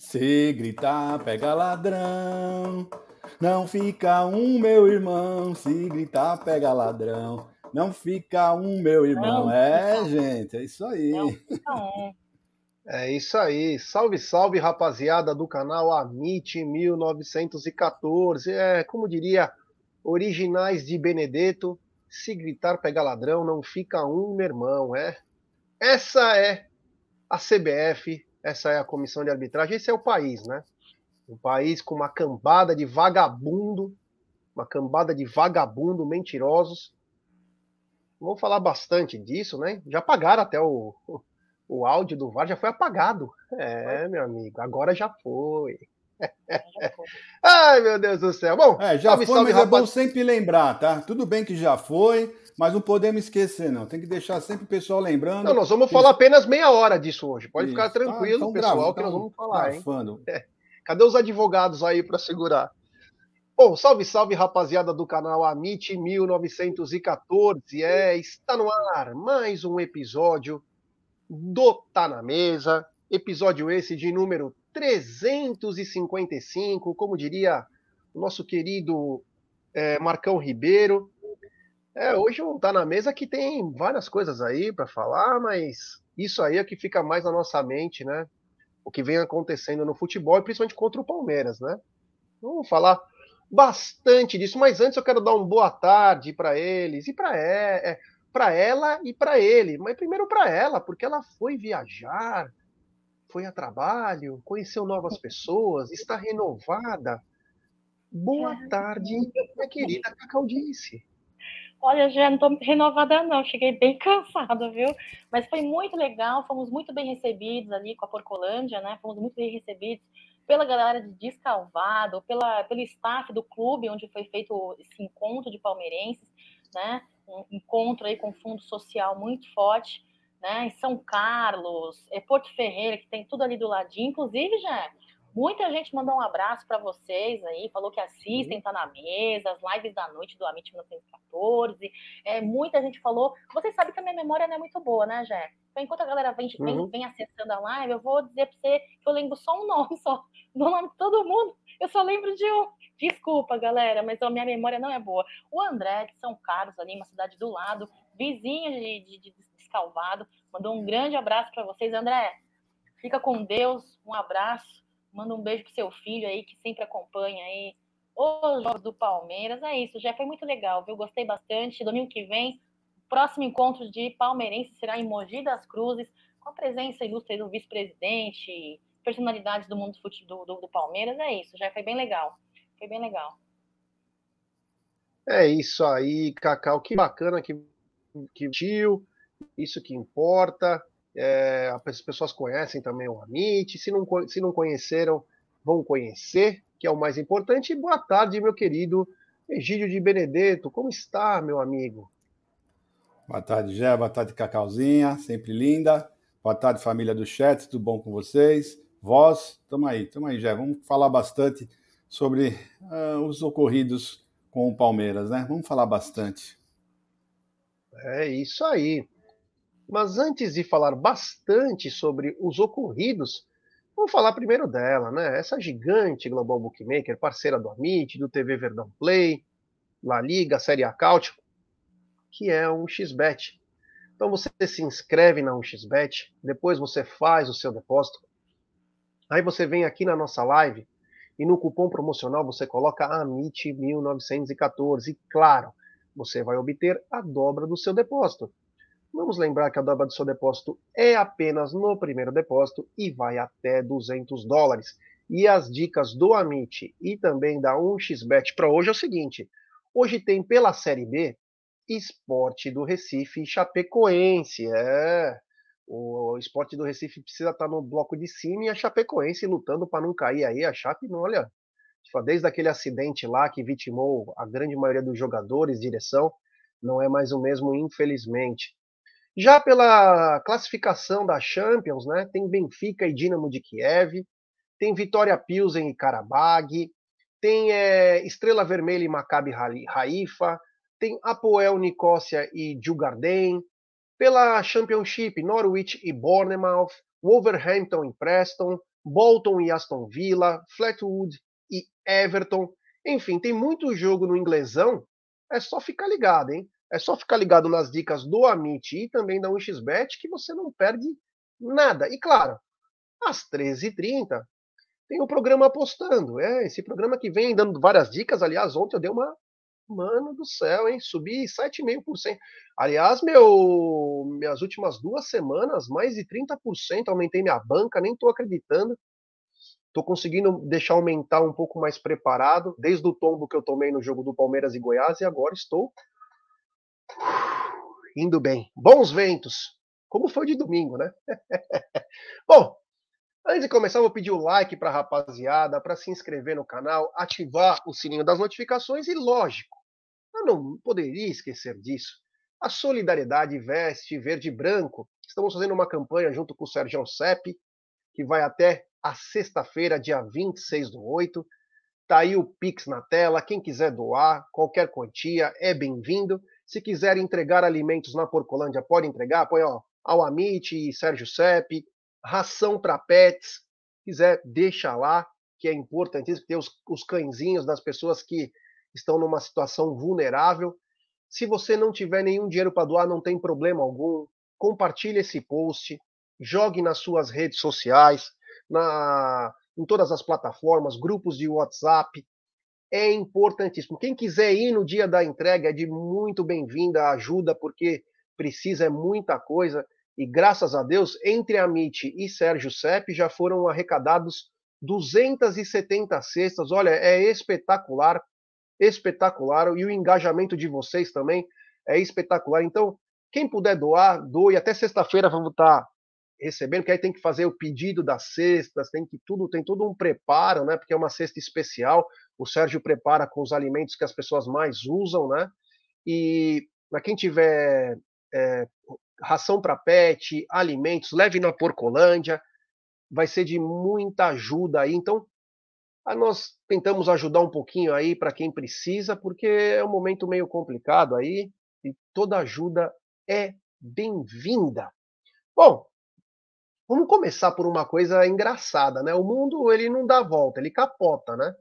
Se gritar, pega ladrão. Não fica um, meu irmão. Se gritar, pega ladrão. Não fica um, meu irmão. Não é, gente, é isso aí. Não. É isso aí. Salve, salve, rapaziada do canal Amit 1914. É, como diria, originais de Benedetto. Se gritar, pega ladrão, não fica um, meu irmão. É. Essa é a CBF, essa é a comissão de arbitragem, esse é o país, né? Um país com uma cambada de vagabundo, uma cambada de vagabundo mentirosos. Vamos falar bastante disso, né? Já pagaram até o, o áudio do VAR, já foi apagado. É, meu amigo, agora já foi. Ai, meu Deus do céu. Bom, é, já salve, foi, salve, mas rapaz... é bom sempre lembrar, tá? Tudo bem que já foi, mas não podemos esquecer, não. Tem que deixar sempre o pessoal lembrando. Não, nós vamos que... falar apenas meia hora disso hoje. Pode Isso. ficar ah, tranquilo, ah, pessoal, gravando, que nós vamos falar, hein? É. Cadê os advogados aí para segurar? Bom, salve, salve, rapaziada do canal Amit 1914. É, está no ar mais um episódio do Tá na Mesa. Episódio esse de número 355, como diria o nosso querido é, Marcão Ribeiro. É, hoje não tá na mesa que tem várias coisas aí para falar, mas isso aí é que fica mais na nossa mente, né? O que vem acontecendo no futebol, e principalmente contra o Palmeiras, né? Vamos falar bastante disso, mas antes eu quero dar uma boa tarde para eles e para é, é, ela e para ele. Mas primeiro para ela, porque ela foi viajar, foi a trabalho, conheceu novas pessoas, está renovada. Boa tarde, minha querida Cacaudice. Olha, já não estou renovada não, cheguei bem cansada, viu? Mas foi muito legal, fomos muito bem recebidos ali com a Porcolândia, né? Fomos muito bem recebidos pela galera de Descalvado, pela, pelo staff do clube onde foi feito esse encontro de palmeirenses, né? Um encontro aí com fundo social muito forte né? Em São Carlos, é Porto Ferreira, que tem tudo ali do ladinho. Inclusive, já muita gente mandou um abraço para vocês aí, falou que assistem, tá na mesa, as lives da noite do Amit 1914. É, muita gente falou. Vocês sabem que a minha memória não é muito boa, né, Jé? Então, enquanto a galera vem, vem, uhum. vem acessando a live, eu vou dizer para você que eu lembro só um nome só. Do nome de todo mundo, eu só lembro de um. Desculpa, galera, mas a minha memória não é boa. O André, de São Carlos, ali, uma cidade do lado, vizinho de, de, de Calvado. Mandou um grande abraço para vocês. André, fica com Deus. Um abraço. Manda um beijo pro seu filho aí, que sempre acompanha aí os jogos do Palmeiras. É isso, já foi muito legal, viu? Gostei bastante. Domingo que vem, próximo encontro de palmeirense será em Mogi das Cruzes, com a presença ilustre do vice-presidente, personalidades do mundo do, do, do Palmeiras. É isso, já foi bem legal. Foi bem legal. É isso aí, Cacau. Que bacana que, que tio isso que importa. É, as pessoas conhecem também o Amit, se não, se não conheceram, vão conhecer, que é o mais importante. E boa tarde, meu querido Egídio de Benedetto, como está, meu amigo? Boa tarde, Gé, boa tarde, Cacauzinha, sempre linda. Boa tarde, família do chat, tudo bom com vocês? Vós, tamo aí, tamo aí, Gé. Vamos falar bastante sobre uh, os ocorridos com o Palmeiras, né? Vamos falar bastante. É isso aí. Mas antes de falar bastante sobre os ocorridos, vamos falar primeiro dela, né? Essa gigante Global Bookmaker, parceira do Amit, do TV Verdão Play, La Liga, Série A que é um XBet. Então você se inscreve na 1xBet, depois você faz o seu depósito. Aí você vem aqui na nossa live e no cupom promocional você coloca AMIT1914 e claro, você vai obter a dobra do seu depósito. Vamos lembrar que a dobra do seu depósito é apenas no primeiro depósito e vai até 200 dólares. E as dicas do Amit e também da 1xBet para hoje é o seguinte: hoje tem pela Série B Esporte do Recife e Chapecoense. É. O esporte do Recife precisa estar tá no bloco de cima e a Chapecoense lutando para não cair aí. A Chape, olha, desde aquele acidente lá que vitimou a grande maioria dos jogadores, direção, não é mais o mesmo, infelizmente. Já pela classificação da Champions, né, tem Benfica e Dinamo de Kiev, tem Vitória Pilsen e Karabag, tem é, Estrela Vermelha e Maccabi Haifa, tem Apoel Nicosia e Djurgården, pela Championship, Norwich e Bournemouth, Wolverhampton e Preston, Bolton e Aston Villa, Flatwood e Everton. Enfim, tem muito jogo no inglesão. É só ficar ligado, hein? É só ficar ligado nas dicas do Amit e também da 1xBet que você não perde nada. E claro, às 13h30 tem o programa Apostando. É, esse programa que vem dando várias dicas. Aliás, ontem eu dei uma. Mano do céu, hein? Subi 7,5%. Aliás, meu, minhas últimas duas semanas, mais de 30% aumentei minha banca, nem estou acreditando. Estou conseguindo deixar aumentar um pouco mais preparado, desde o tombo que eu tomei no jogo do Palmeiras e Goiás, e agora estou indo bem. Bons ventos, como foi de domingo, né? Bom, antes de começar, vou pedir o like para a rapaziada, para se inscrever no canal, ativar o sininho das notificações e, lógico, eu não poderia esquecer disso. A Solidariedade Veste Verde e Branco. Estamos fazendo uma campanha junto com o Sérgio Sepp, que vai até a sexta-feira, dia 26 do 8. Tá aí o Pix na tela. Quem quiser doar, qualquer quantia, é bem-vindo. Se quiser entregar alimentos na Porcolândia, pode entregar. Põe ó, ao Amit e Sérgio Sepp. Ração para pets. Quiser, deixa lá, que é importantíssimo ter os, os cãezinhos das pessoas que estão numa situação vulnerável. Se você não tiver nenhum dinheiro para doar, não tem problema algum. Compartilhe esse post, jogue nas suas redes sociais na, em todas as plataformas, grupos de WhatsApp. É importantíssimo. Quem quiser ir no dia da entrega é de muito bem-vinda ajuda, porque precisa é muita coisa. E graças a Deus, entre a MIT e Sérgio Sepp já foram arrecadados 270 cestas. Olha, é espetacular, espetacular. E o engajamento de vocês também é espetacular. Então, quem puder doar, doe. Até sexta-feira vamos estar recebendo, que aí tem que fazer o pedido das cestas, tem que tudo, tem todo um preparo, né? Porque é uma cesta especial. O Sérgio prepara com os alimentos que as pessoas mais usam, né? E para quem tiver é, ração para pet, alimentos, leve na Porcolândia, vai ser de muita ajuda aí. Então, nós tentamos ajudar um pouquinho aí para quem precisa, porque é um momento meio complicado aí e toda ajuda é bem-vinda. Bom, Vamos começar por uma coisa engraçada, né? O mundo ele não dá volta, ele capota, né?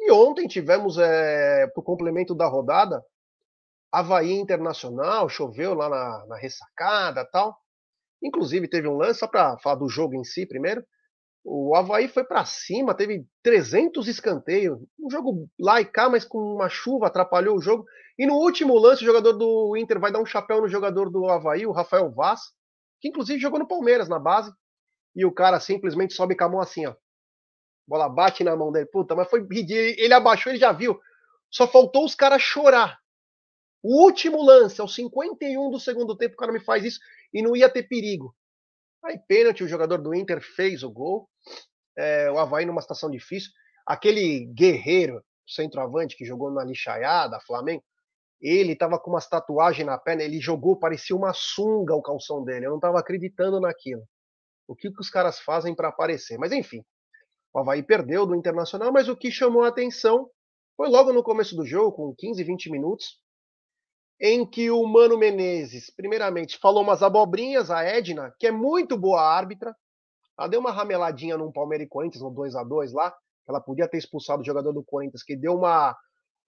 E ontem tivemos, é, para o complemento da rodada, Havaí Internacional, choveu lá na, na ressacada tal. Inclusive teve um lance, só para falar do jogo em si primeiro. O Havaí foi para cima, teve 300 escanteios. Um jogo lá e cá, mas com uma chuva atrapalhou o jogo. E no último lance, o jogador do Inter vai dar um chapéu no jogador do Havaí, o Rafael Vaz que inclusive jogou no Palmeiras na base, e o cara simplesmente sobe com a mão assim, ó. Bola bate na mão dele. Puta, mas foi Ele abaixou, ele já viu. Só faltou os caras chorar. O último lance, aos 51 do segundo tempo, o cara me faz isso e não ia ter perigo. Aí, pênalti, o jogador do Inter fez o gol. É, o Havaí numa situação difícil. Aquele guerreiro, centroavante que jogou na lixaiada, Flamengo, ele estava com umas tatuagens na perna, ele jogou, parecia uma sunga o calção dele. Eu não estava acreditando naquilo. O que, que os caras fazem para aparecer? Mas enfim, o Havaí perdeu do Internacional, mas o que chamou a atenção foi logo no começo do jogo, com 15, 20 minutos, em que o Mano Menezes, primeiramente, falou umas abobrinhas, a Edna, que é muito boa árbitra, ela deu uma rameladinha num Palmeiras e Corinthians, no 2 a 2 lá, ela podia ter expulsado o jogador do Corinthians, que deu uma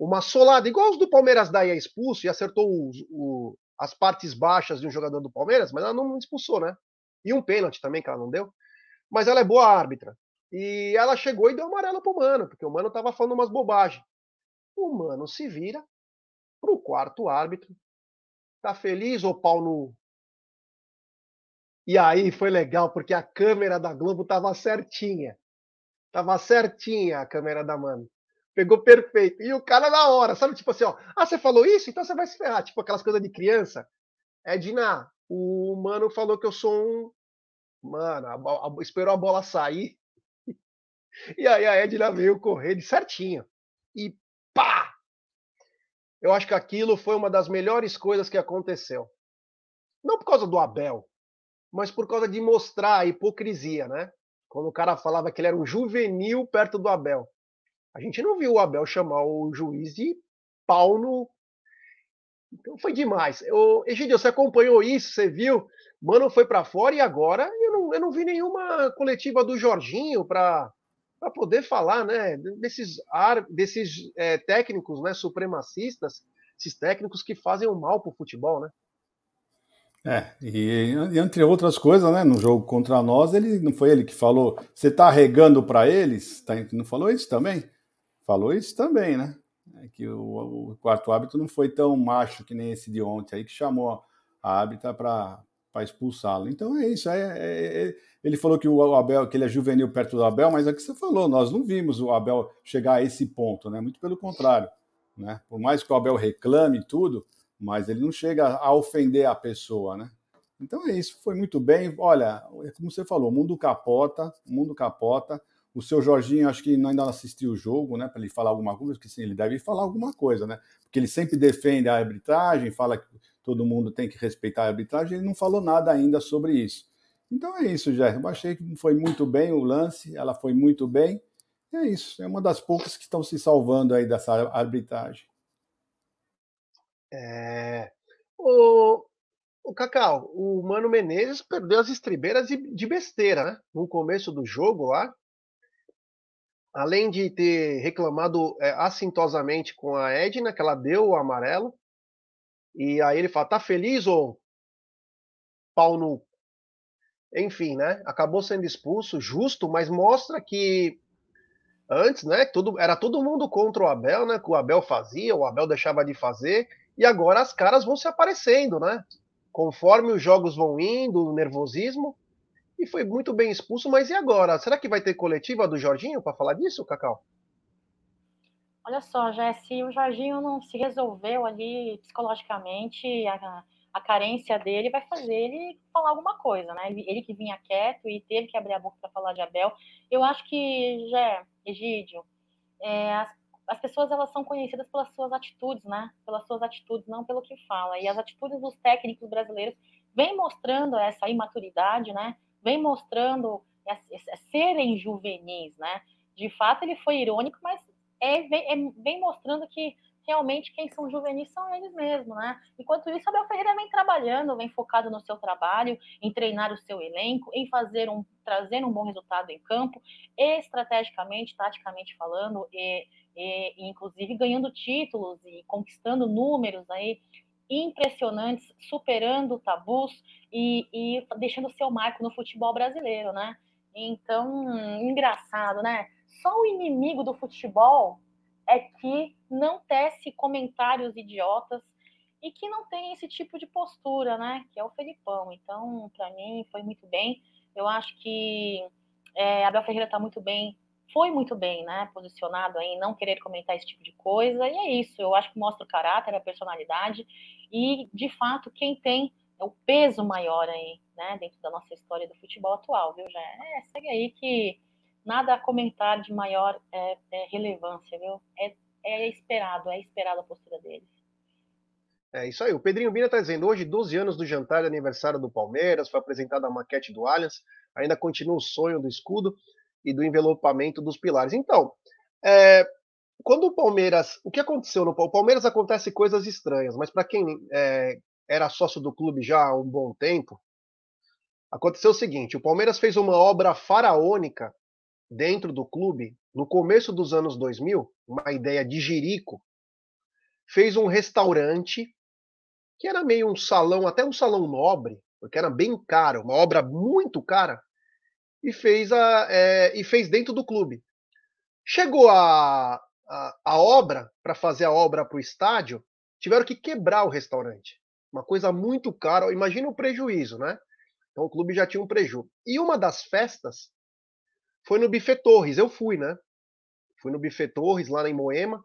uma solada, igual os do Palmeiras daí é expulso e acertou os, o, as partes baixas de um jogador do Palmeiras, mas ela não expulsou, né? E um pênalti também que ela não deu. Mas ela é boa árbitra. E ela chegou e deu amarelo pro Mano, porque o Mano tava falando umas bobagens. O Mano se vira pro quarto árbitro. Tá feliz, ô pau no. E aí foi legal, porque a câmera da Globo tava certinha. Tava certinha a câmera da Mano. Pegou perfeito. E o cara na hora, sabe? Tipo assim, ó. Ah, você falou isso? Então você vai se ferrar. Tipo aquelas coisas de criança. Edna, o mano falou que eu sou um. Mano, a, a, esperou a bola sair. E aí a Edna veio correr de certinho. E pá! Eu acho que aquilo foi uma das melhores coisas que aconteceu. Não por causa do Abel, mas por causa de mostrar a hipocrisia, né? Quando o cara falava que ele era um juvenil perto do Abel. A gente não viu o Abel chamar o juiz de pau no. Então foi demais. O Egidio, você acompanhou isso, você viu? Mano foi para fora e agora eu não, eu não vi nenhuma coletiva do Jorginho para poder falar, né, desses, ar, desses é, técnicos, né, supremacistas, esses técnicos que fazem o mal para o futebol, né? É, e, e, entre outras coisas, né, no jogo contra nós, ele não foi ele que falou, você está regando para eles? Tá, não falou isso também? Falou isso também, né? É que o, o, quarto árbitro não foi tão macho que nem esse de ontem aí que chamou a árbitra para expulsá-lo. Então é isso. É, é, é, ele falou que o Abel, que ele é juvenil perto do Abel, mas é que você falou, nós não vimos o Abel chegar a esse ponto, né? Muito pelo contrário. Né? Por mais que o Abel reclame tudo, mas ele não chega a ofender a pessoa, né? Então é isso, foi muito bem. Olha, como você falou, o mundo capota, o mundo capota. O seu Jorginho, acho que ainda não assistiu o jogo, né? Para ele falar alguma coisa, porque sim, ele deve falar alguma coisa, né? Porque ele sempre defende a arbitragem, fala que todo mundo tem que respeitar a arbitragem, ele não falou nada ainda sobre isso. Então é isso, Jé. Eu achei que foi muito bem o lance, ela foi muito bem. É isso, é uma das poucas que estão se salvando aí dessa arbitragem. É... O, o Cacau, o Mano Menezes perdeu as estribeiras de besteira, né? No começo do jogo lá. Além de ter reclamado é, assintosamente com a Edna, que ela deu o amarelo. E aí ele fala: tá feliz ou pau no. Enfim, né? Acabou sendo expulso, justo, mas mostra que antes, né? Tudo, era todo mundo contra o Abel, né? Que o Abel fazia, o Abel deixava de fazer. E agora as caras vão se aparecendo, né? Conforme os jogos vão indo, o nervosismo. E foi muito bem expulso, mas e agora? Será que vai ter coletiva do Jorginho para falar disso, Cacau? Olha só, Jesse, o Jorginho não se resolveu ali psicologicamente, a, a carência dele vai fazer ele falar alguma coisa, né? Ele, ele que vinha quieto e teve que abrir a boca para falar de Abel. Eu acho que, já, Egídio, é, as as pessoas elas são conhecidas pelas suas atitudes, né? Pelas suas atitudes, não pelo que fala. E as atitudes dos técnicos brasileiros vêm mostrando essa imaturidade, né? Vem mostrando serem juvenis, né? De fato, ele foi irônico, mas é, vem, é, vem mostrando que realmente quem são juvenis são eles mesmos, né? Enquanto isso, Abel Ferreira vem trabalhando, vem focado no seu trabalho, em treinar o seu elenco, em fazer um trazer um bom resultado em campo, estrategicamente, taticamente falando, e, e, inclusive ganhando títulos e conquistando números aí impressionantes, superando tabus e, e deixando seu marco no futebol brasileiro, né? Então, engraçado, né? Só o inimigo do futebol é que não tece comentários idiotas e que não tem esse tipo de postura, né? Que é o Felipão. Então, para mim, foi muito bem. Eu acho que é, Abel Ferreira está muito bem, foi muito bem, né? Posicionado em não querer comentar esse tipo de coisa. E é isso. Eu acho que mostra o caráter, a personalidade e, de fato, quem tem o peso maior aí, né? Dentro da nossa história do futebol atual, viu? Já é, segue aí que nada a comentar de maior é, é relevância, viu? É, é esperado, é esperado a postura deles. É isso aí. O Pedrinho Bina está dizendo: hoje, 12 anos do jantar de aniversário do Palmeiras, foi apresentada a maquete do Allianz, ainda continua o sonho do escudo e do envelopamento dos pilares. Então, é, quando o Palmeiras. O que aconteceu no Palmeiras? Acontece coisas estranhas, mas para quem é, era sócio do clube já há um bom tempo, aconteceu o seguinte: o Palmeiras fez uma obra faraônica dentro do clube, no começo dos anos 2000, uma ideia de Jerico, fez um restaurante que era meio um salão, até um salão nobre, porque era bem caro, uma obra muito cara, e fez, a, é, e fez dentro do clube. Chegou a, a, a obra, para fazer a obra para o estádio, tiveram que quebrar o restaurante. Uma coisa muito cara, imagina o prejuízo, né? Então o clube já tinha um prejuízo. E uma das festas foi no Buffet Torres. Eu fui, né? Fui no Buffet Torres, lá em Moema.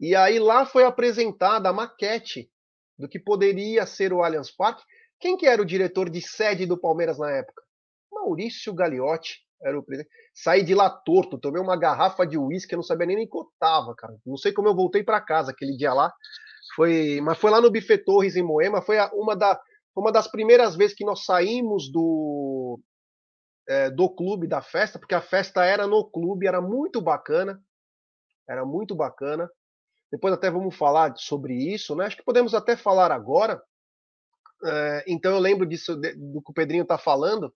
E aí lá foi apresentada a maquete do que poderia ser o Allianz Parque. Quem que era o diretor de sede do Palmeiras na época? Maurício Gagliotti era o presidente. Saí de lá torto, tomei uma garrafa de uísque, eu não sabia nem nem cotava, cara. Não sei como eu voltei para casa aquele dia lá. Foi, mas foi lá no Buffet Torres em Moema, foi uma, da, uma das primeiras vezes que nós saímos do é, do clube, da festa, porque a festa era no clube, era muito bacana, era muito bacana. Depois até vamos falar sobre isso, né? Acho que podemos até falar agora. É, então eu lembro disso do que o Pedrinho está falando.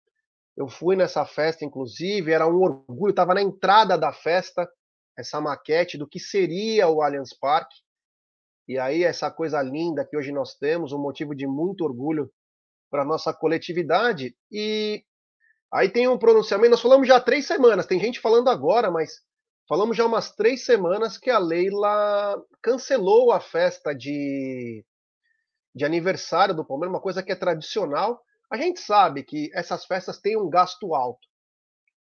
Eu fui nessa festa, inclusive, era um orgulho. Estava na entrada da festa essa maquete do que seria o Allianz Parque. E aí essa coisa linda que hoje nós temos, um motivo de muito orgulho para nossa coletividade. E aí tem um pronunciamento. Nós falamos já há três semanas. Tem gente falando agora, mas Falamos já umas três semanas que a Leila cancelou a festa de, de aniversário do Palmeiras, uma coisa que é tradicional. A gente sabe que essas festas têm um gasto alto,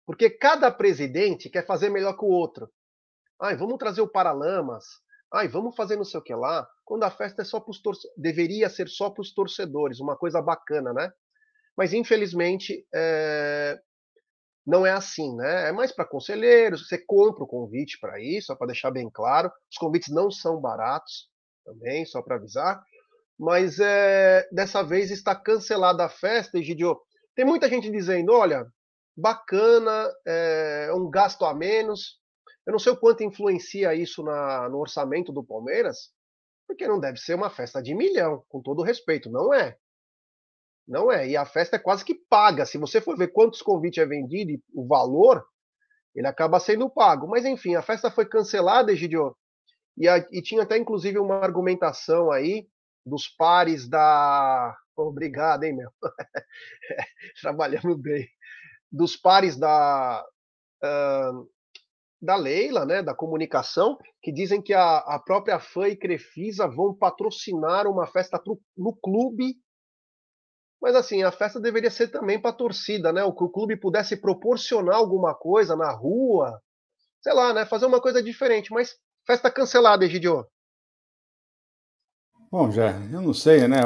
porque cada presidente quer fazer melhor que o outro. Ai, vamos trazer o Paralamas. Ai, vamos fazer não sei o que lá. Quando a festa é só para os torcedores, deveria ser só para os torcedores, uma coisa bacana, né? Mas infelizmente é não é assim, né? É mais para conselheiros, você compra o convite para isso, só para deixar bem claro. Os convites não são baratos também, só para avisar. Mas é, dessa vez está cancelada a festa, Egidio. Tem muita gente dizendo, olha, bacana, é um gasto a menos. Eu não sei o quanto influencia isso na, no orçamento do Palmeiras, porque não deve ser uma festa de milhão, com todo respeito, não é. Não é. E a festa é quase que paga. Se você for ver quantos convites é vendido e o valor, ele acaba sendo pago. Mas enfim, a festa foi cancelada, Egidio. E, a, e tinha até inclusive uma argumentação aí dos pares da. Obrigado, hein, meu? Trabalhamos bem. Dos pares da. Uh, da Leila, né, da comunicação, que dizem que a, a própria FAM e Crefisa vão patrocinar uma festa pro, no clube mas assim, a festa deveria ser também para a torcida, né? O que o clube pudesse proporcionar alguma coisa na rua, sei lá, né? Fazer uma coisa diferente. Mas festa cancelada, Egidio. Bom, Jé, eu não sei, né?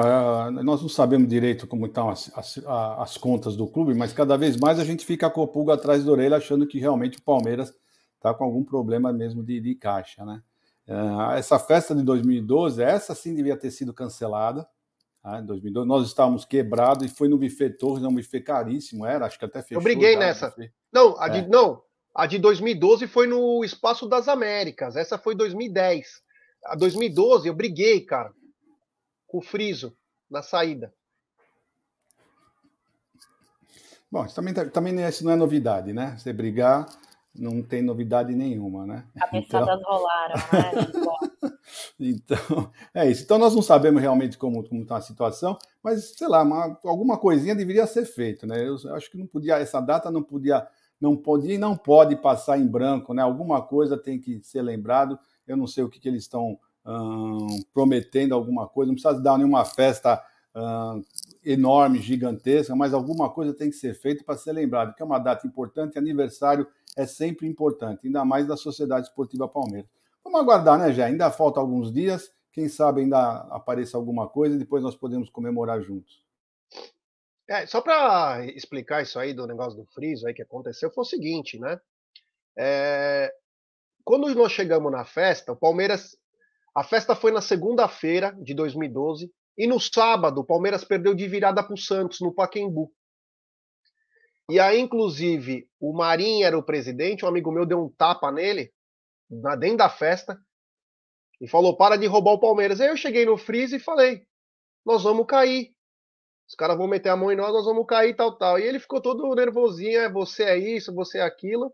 Nós não sabemos direito como estão as, as, as, contas do clube, mas cada vez mais a gente fica com o pulga atrás da orelha achando que realmente o Palmeiras está com algum problema mesmo de, de caixa, né? Eh, essa festa de 2012, essa sim devia ter sido cancelada, ah, em 2002, nós estávamos quebrados e foi no buffet Torres, um buffet caríssimo, era, acho que até fechou. Eu briguei nessa. Não, a de, é. não, a de 2012 foi no Espaço das Américas, essa foi 2010. A 2012 eu briguei, cara, com o Friso na saída. Bom, isso também, também isso não é novidade, né? Você brigar não tem novidade nenhuma, né? Cabeçadas então... rolaram, né? então, é isso. Então, nós não sabemos realmente como está a situação, mas, sei lá, uma, alguma coisinha deveria ser feita, né? Eu acho que não podia, essa data não podia, não podia e não pode passar em branco, né? Alguma coisa tem que ser lembrado. Eu não sei o que, que eles estão prometendo, alguma coisa, não precisa dar nenhuma festa enorme, gigantesca, mas alguma coisa tem que ser feita para ser lembrado, que é uma data importante, aniversário é sempre importante, ainda mais da Sociedade Esportiva Palmeiras. Vamos aguardar, né, já? Ainda falta alguns dias, quem sabe ainda apareça alguma coisa e depois nós podemos comemorar juntos. É, só para explicar isso aí do negócio do friso aí que aconteceu, foi o seguinte, né? É, quando nós chegamos na festa, o Palmeiras. A festa foi na segunda-feira de 2012, e no sábado, o Palmeiras perdeu de virada para o Santos, no Paquembu. E aí, inclusive, o Marinho era o presidente, um amigo meu deu um tapa nele, dentro da festa, e falou: para de roubar o Palmeiras. Aí eu cheguei no Freeze e falei: nós vamos cair. Os caras vão meter a mão em nós, nós vamos cair, tal, tal. E ele ficou todo nervosinho: é, você é isso, você é aquilo.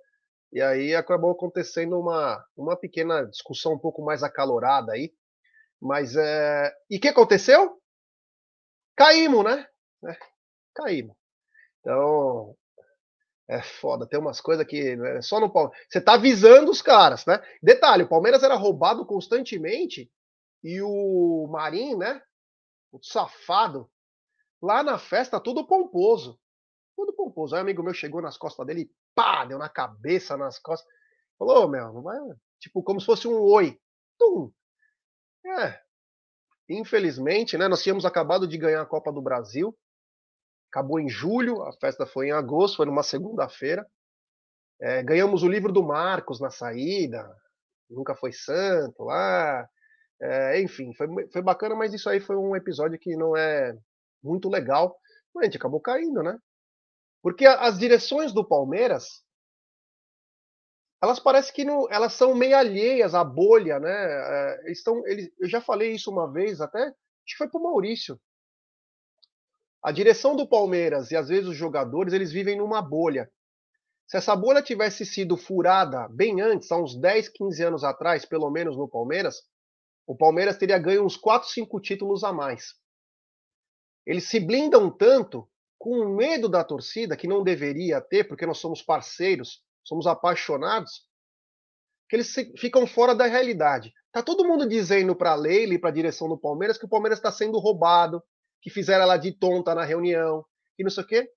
E aí acabou acontecendo uma, uma pequena discussão um pouco mais acalorada aí. Mas é. E o que aconteceu? Caímos, né? É, caímos. Então. É foda, tem umas coisas que né, só no Palmeiras. Você tá avisando os caras, né? Detalhe: o Palmeiras era roubado constantemente e o Marinho, né? O safado, lá na festa, tudo pomposo. Tudo pomposo. Aí um amigo meu chegou nas costas dele pá, deu na cabeça, nas costas. Falou, meu. Tipo, como se fosse um oi. Tum. É. Infelizmente, né? Nós tínhamos acabado de ganhar a Copa do Brasil. Acabou em julho, a festa foi em agosto, foi numa segunda-feira. É, ganhamos o livro do Marcos na saída. Nunca foi santo lá. É, enfim, foi, foi bacana, mas isso aí foi um episódio que não é muito legal. Mas a gente acabou caindo, né? Porque as direções do Palmeiras elas parecem que não, elas são meio alheias à bolha, né? É, estão, eles, eu já falei isso uma vez, até acho que foi para o Maurício. A direção do Palmeiras e às vezes os jogadores eles vivem numa bolha. Se essa bolha tivesse sido furada bem antes, há uns 10, 15 anos atrás, pelo menos no Palmeiras, o Palmeiras teria ganho uns 4, 5 títulos a mais. Eles se blindam tanto com medo da torcida, que não deveria ter, porque nós somos parceiros, somos apaixonados, que eles ficam fora da realidade. Tá todo mundo dizendo para a Leila e para a direção do Palmeiras que o Palmeiras está sendo roubado, que fizeram ela de tonta na reunião, que não sei o quê.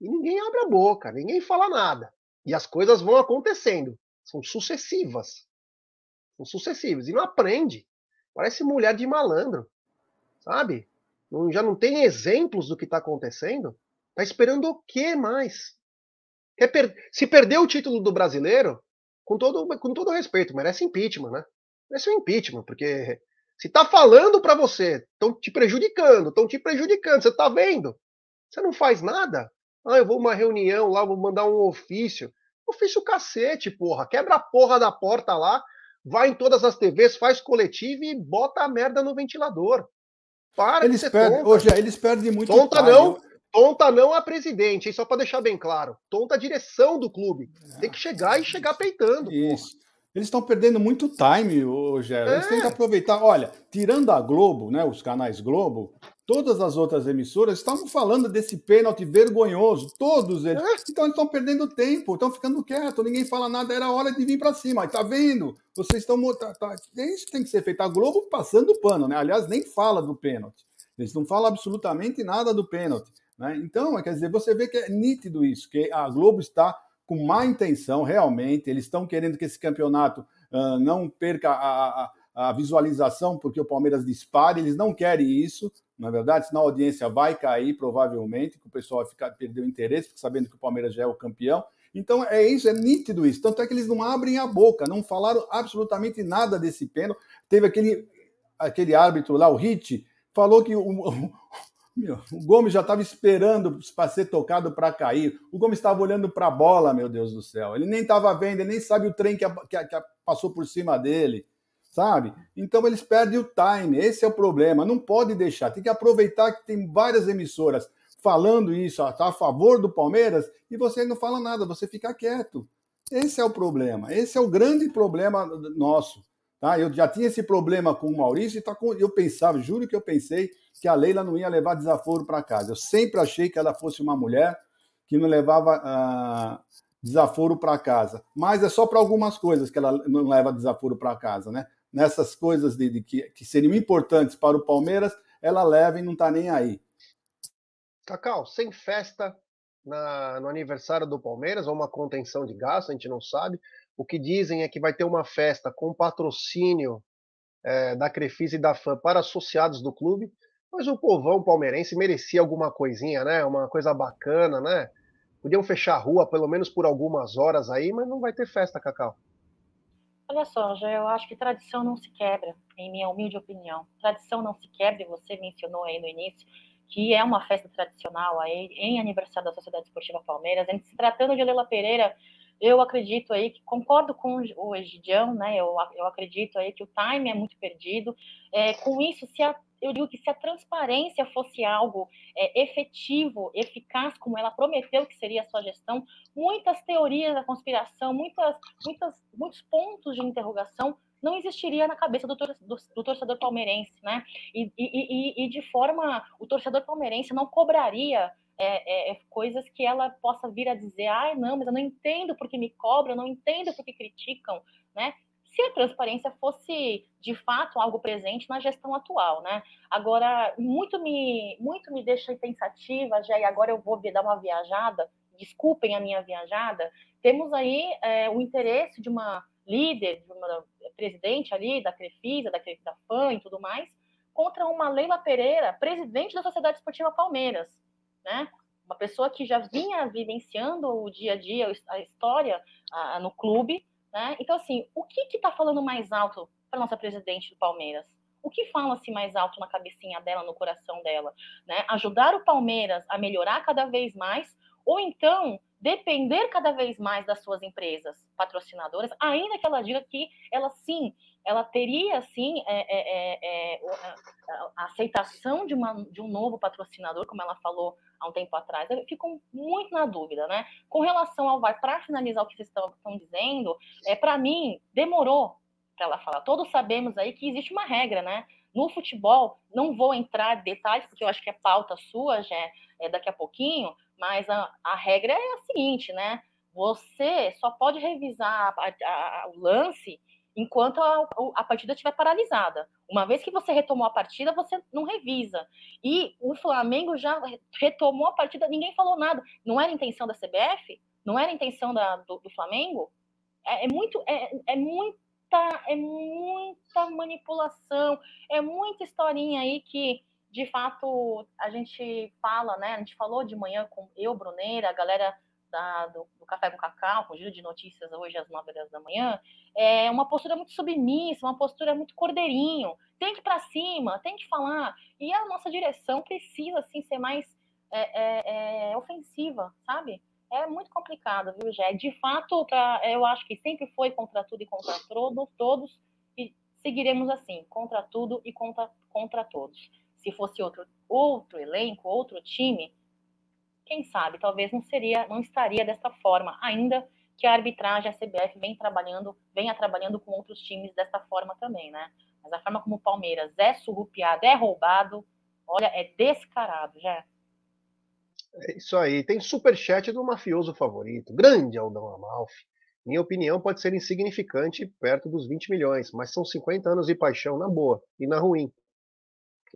E ninguém abre a boca, ninguém fala nada. E as coisas vão acontecendo. São sucessivas. São sucessivas. E não aprende. Parece mulher de malandro. Sabe? Não, já não tem exemplos do que está acontecendo. Está esperando o que mais? Per se perder o título do brasileiro, com todo, com todo respeito, merece impeachment, né? Merece um impeachment, porque se está falando para você, estão te prejudicando, estão te prejudicando, você está vendo? Você não faz nada? Ah, eu vou uma reunião lá, vou mandar um ofício. Ofício cacete, porra. Quebra a porra da porta lá, vai em todas as TVs, faz coletivo e bota a merda no ventilador. Para eles perdem, hoje eles perdem muito Tonta não, tonta não a presidente, hein? só para deixar bem claro. Tonta a direção do clube. Tem que chegar e chegar peitando. Isso. Porra. Eles estão perdendo muito time, Rogério. É. Eles têm que aproveitar. Olha, tirando a Globo, né, os canais Globo, todas as outras emissoras estavam falando desse pênalti vergonhoso, todos eles. É. Então eles estão perdendo tempo, estão ficando quietos, ninguém fala nada, era hora de vir para cima. Tá vendo? Vocês estão. Tá, tá, isso tem que ser feito. A Globo passando o pano, né? Aliás, nem fala do pênalti. Eles não falam absolutamente nada do pênalti. Né? Então, quer dizer, você vê que é nítido isso, que a Globo está com má intenção, realmente. Eles estão querendo que esse campeonato uh, não perca a, a, a, visualização, porque o Palmeiras dispare. Eles não querem isso, na é verdade, senão a audiência vai cair, provavelmente, que o pessoal vai ficar, perder o interesse, sabendo que o Palmeiras já é o campeão. Então é isso, é nítido isso. Tanto é que eles não abrem a boca, não falaram absolutamente nada desse pênalti. Teve aquele, aquele árbitro lá, o Hit, falou que o, meu, o Gomes já estava esperando para ser tocado para cair. O Gomes estava olhando para a bola, meu Deus do céu. Ele nem estava vendo, ele nem sabe o trem que, a, que, a, que a passou por cima dele, sabe? Então eles perdem o time. Esse é o problema. Não pode deixar. Tem que aproveitar que tem várias emissoras falando isso, a favor do Palmeiras, e você não fala nada, você fica quieto. Esse é o problema. Esse é o grande problema nosso. Tá? Eu já tinha esse problema com o Maurício e tá com... eu pensava, juro que eu pensei que a Leila não ia levar desaforo para casa. Eu sempre achei que ela fosse uma mulher que não levava uh, desaforo para casa. Mas é só para algumas coisas que ela não leva desaforo para casa, né? Nessas coisas de, de que, que, seriam importantes para o Palmeiras, ela leva e não está nem aí. Cacau, sem festa na, no aniversário do Palmeiras, ou uma contenção de gasto, a gente não sabe. O que dizem é que vai ter uma festa com patrocínio é, da Crefisa e da FAM para associados do clube, mas o povão palmeirense merecia alguma coisinha, né? Uma coisa bacana, né? Podiam fechar a rua pelo menos por algumas horas aí, mas não vai ter festa, Cacau. Olha só, já eu acho que tradição não se quebra, em minha humilde opinião. Tradição não se quebra, e você mencionou aí no início que é uma festa tradicional aí em aniversário da Sociedade Esportiva Palmeiras. Se tratando de Leila Pereira, eu acredito aí que concordo com o Egidião, né? Eu, eu acredito aí que o time é muito perdido. É, com isso, se a, eu digo que se a transparência fosse algo é, efetivo, eficaz, como ela prometeu que seria a sua gestão, muitas teorias da conspiração, muitas, muitas, muitos pontos de interrogação não existiria na cabeça do, tor do, do torcedor palmeirense, né? E, e, e, e de forma o torcedor palmeirense não cobraria é, é, é, coisas que ela possa vir a dizer, ai, ah, não, mas eu não entendo porque me cobram, não entendo porque criticam, né? Se a transparência fosse de fato algo presente na gestão atual, né? Agora, muito me, muito me deixa pensativa, já e agora eu vou dar uma viajada, desculpem a minha viajada, temos aí é, o interesse de uma líder, de uma presidente ali da Crefisa, da, da FAM e tudo mais, contra uma Leila Pereira, presidente da Sociedade Esportiva Palmeiras né? Uma pessoa que já vinha vivenciando o dia a dia, a história a, no clube, né? Então, assim, o que está falando mais alto para nossa presidente do Palmeiras? O que fala-se mais alto na cabecinha dela, no coração dela? Né? Ajudar o Palmeiras a melhorar cada vez mais, ou então depender cada vez mais das suas empresas patrocinadoras, ainda que ela diga que ela sim, ela teria sim é, é, é, é a, aceitação de, uma, de um novo patrocinador, como ela falou há um tempo atrás. Fico muito na dúvida, né? Com relação ao VAR, para finalizar o que vocês estão, estão dizendo, é para mim demorou para ela falar. Todos sabemos aí que existe uma regra, né? No futebol, não vou entrar em detalhes, porque eu acho que é pauta sua, já é daqui a pouquinho, mas a, a regra é a seguinte, né? Você só pode revisar a, a, o lance enquanto a, a partida estiver paralisada. Uma vez que você retomou a partida, você não revisa. E o Flamengo já retomou a partida, ninguém falou nada. Não era intenção da CBF? Não era intenção da, do, do Flamengo? É, é muito, é, é muita, é muita manipulação, é muita historinha aí que de fato, a gente fala, né? A gente falou de manhã com eu, Bruneira, a galera da, do, do, Café com Cacau, com o Giro de Notícias hoje às 9 horas da manhã, é uma postura muito submissa, uma postura muito cordeirinho. Tem que ir para cima, tem que falar. E a nossa direção precisa, assim, ser mais é, é, é, ofensiva, sabe? É muito complicado, viu, Jé? De fato, pra, eu acho que sempre foi contra tudo e contra todos, todos, e seguiremos assim, contra tudo e contra, contra todos se fosse outro, outro elenco, outro time, quem sabe, talvez não seria, não estaria dessa forma, ainda que a arbitragem, a CBF, vem trabalhando, venha trabalhando com outros times dessa forma também, né? Mas a forma como o Palmeiras é surrupiado, é roubado, olha, é descarado, já. É isso aí. Tem superchat do mafioso favorito. Grande Aldão Amalfi. Minha opinião pode ser insignificante perto dos 20 milhões, mas são 50 anos de paixão na boa e na ruim.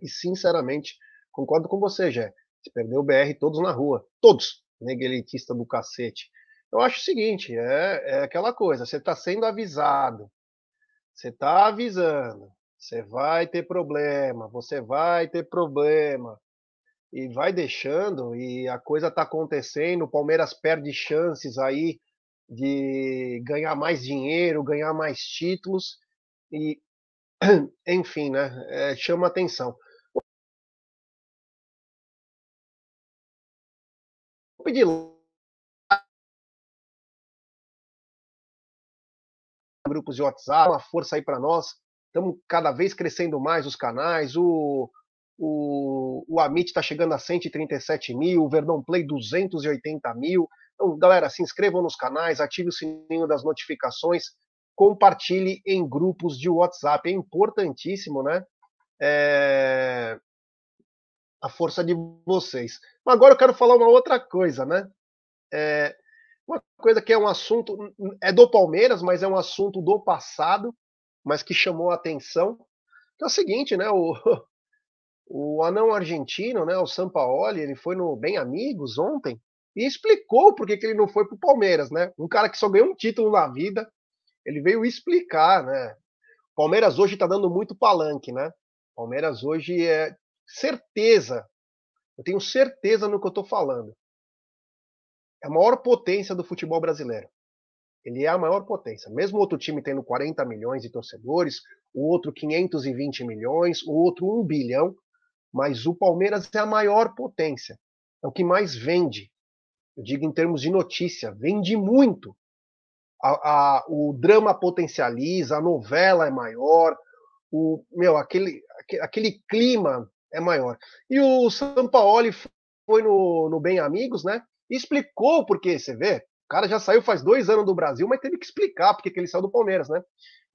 E, sinceramente, concordo com você, Jé. Se perdeu o BR todos na rua. Todos. Neguelitista do cacete. Eu acho o seguinte, é, é aquela coisa, você está sendo avisado, você está avisando, você vai ter problema, você vai ter problema, e vai deixando, e a coisa está acontecendo, o Palmeiras perde chances aí de ganhar mais dinheiro, ganhar mais títulos, e enfim, né, é, chama atenção. Pedir grupos de WhatsApp, uma força aí para nós. Estamos cada vez crescendo mais os canais. O, o, o Amit está chegando a 137 mil, o Verdão Play 280 mil. Então, galera, se inscrevam nos canais, ative o sininho das notificações, compartilhe em grupos de WhatsApp. É importantíssimo, né? É... A força de vocês. Agora eu quero falar uma outra coisa, né? É, uma coisa que é um assunto, é do Palmeiras, mas é um assunto do passado, mas que chamou a atenção. Que é o seguinte, né? O, o anão argentino, né? O Sampaoli, ele foi no Bem Amigos ontem e explicou por que, que ele não foi para o Palmeiras, né? Um cara que só ganhou um título na vida, ele veio explicar, né? Palmeiras hoje está dando muito palanque, né? Palmeiras hoje é certeza eu tenho certeza no que eu estou falando. É a maior potência do futebol brasileiro. Ele é a maior potência. Mesmo outro time tendo 40 milhões de torcedores, o outro 520 milhões, o outro 1 bilhão, mas o Palmeiras é a maior potência. É o que mais vende. Eu digo em termos de notícia, vende muito. A, a, o drama potencializa, a novela é maior, o meu aquele, aquele clima é maior. E o Sampaoli foi no, no Bem Amigos, né? E explicou porque, você vê, o cara já saiu faz dois anos do Brasil, mas teve que explicar porque que ele saiu do Palmeiras, né?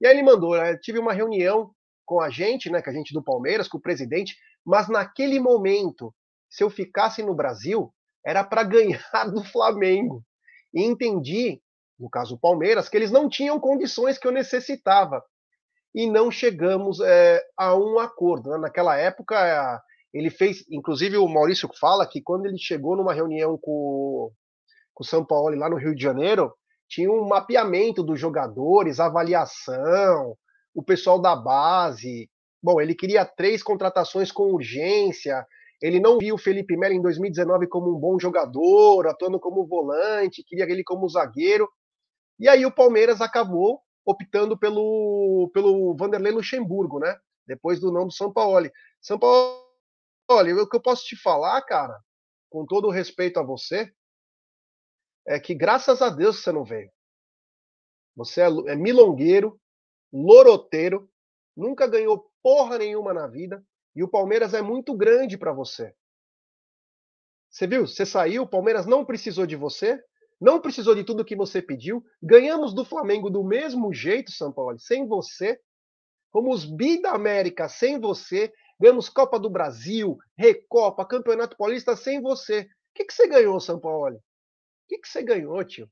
E aí ele mandou, né? tive uma reunião com a gente, né, com a gente do Palmeiras, com o presidente, mas naquele momento, se eu ficasse no Brasil, era para ganhar do Flamengo. E entendi, no caso do Palmeiras, que eles não tinham condições que eu necessitava e não chegamos é, a um acordo. Né? Naquela época, ele fez, inclusive o Maurício fala que quando ele chegou numa reunião com, com o São Paulo lá no Rio de Janeiro, tinha um mapeamento dos jogadores, avaliação, o pessoal da base. Bom, ele queria três contratações com urgência. Ele não viu o Felipe Melo em 2019 como um bom jogador, atuando como volante, queria ele como zagueiro. E aí o Palmeiras acabou optando pelo, pelo Vanderlei Luxemburgo, né? Depois do não do São Paulo. São Paulo, olha, o que eu posso te falar, cara, com todo o respeito a você, é que graças a Deus você não veio. Você é, é milongueiro, loroteiro, nunca ganhou porra nenhuma na vida e o Palmeiras é muito grande para você. Você viu? Você saiu, o Palmeiras não precisou de você, não precisou de tudo que você pediu. Ganhamos do Flamengo do mesmo jeito, São Paulo, sem você. Como os bi da América sem você. Ganhamos Copa do Brasil, Recopa, Campeonato Paulista sem você. O que, que você ganhou, São Paulo? O que, que você ganhou, tio?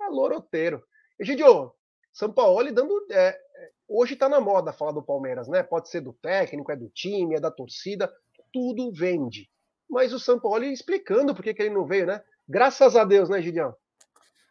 É loroteiro. Egidio, São Paulo dando. É, é hoje está na moda falar do Palmeiras, né? Pode ser do técnico, é do time, é da torcida. Tudo vende mas o São Paulo explicando por que, que ele não veio, né? Graças a Deus, né, Gideão?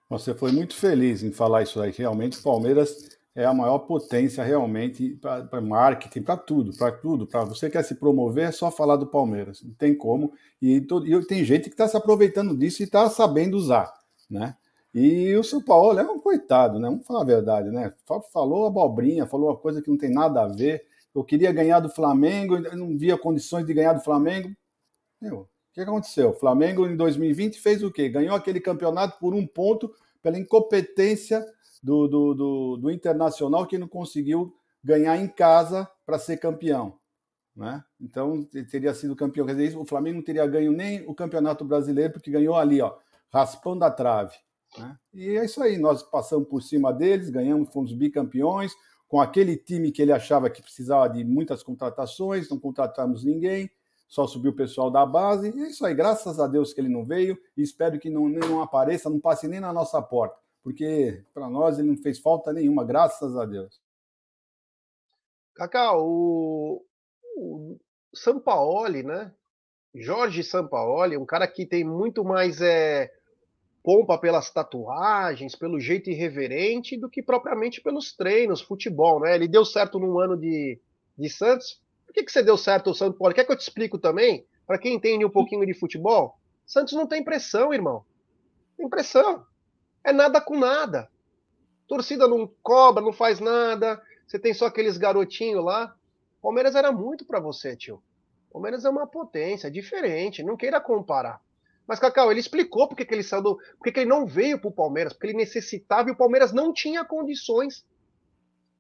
Você foi muito feliz em falar isso aí. Realmente, o Palmeiras é a maior potência realmente para marketing, para tudo, para tudo. Para você quer se promover, é só falar do Palmeiras. Não tem como. E, e tem gente que está se aproveitando disso e está sabendo usar, né? E o São Paulo é um coitado, né? Vamos falar a verdade, né? Falou abobrinha, falou uma coisa que não tem nada a ver. Eu queria ganhar do Flamengo, não via condições de ganhar do Flamengo. Meu, que aconteceu? O Flamengo em 2020 fez o quê? Ganhou aquele campeonato por um ponto pela incompetência do, do, do, do Internacional que não conseguiu ganhar em casa para ser campeão. Né? Então teria sido campeão. Quer dizer, o Flamengo não teria ganho nem o Campeonato Brasileiro, porque ganhou ali, ó, raspando a trave. Né? E é isso aí, nós passamos por cima deles, ganhamos, fomos bicampeões, com aquele time que ele achava que precisava de muitas contratações, não contratamos ninguém, só subiu o pessoal da base. E é isso aí, graças a Deus que ele não veio e espero que não, não apareça, não passe nem na nossa porta, porque para nós ele não fez falta nenhuma, graças a Deus. Cacau, o, o Sampaoli, né? Jorge Sampaoli, um cara que tem muito mais é, pompa pelas tatuagens, pelo jeito irreverente, do que propriamente pelos treinos, futebol, né? Ele deu certo num ano de, de Santos, que, que você deu certo o Santos Paulo? Quer que eu te explico também? Para quem entende um pouquinho de futebol, Santos não tem pressão, irmão. Tem pressão. É nada com nada. Torcida não cobra, não faz nada. Você tem só aqueles garotinhos lá. Palmeiras era muito para você, tio. Palmeiras é uma potência, diferente. Não queira comparar. Mas, Cacau, ele explicou porque que ele saiu do. porque que ele não veio para o Palmeiras, porque ele necessitava e o Palmeiras não tinha condições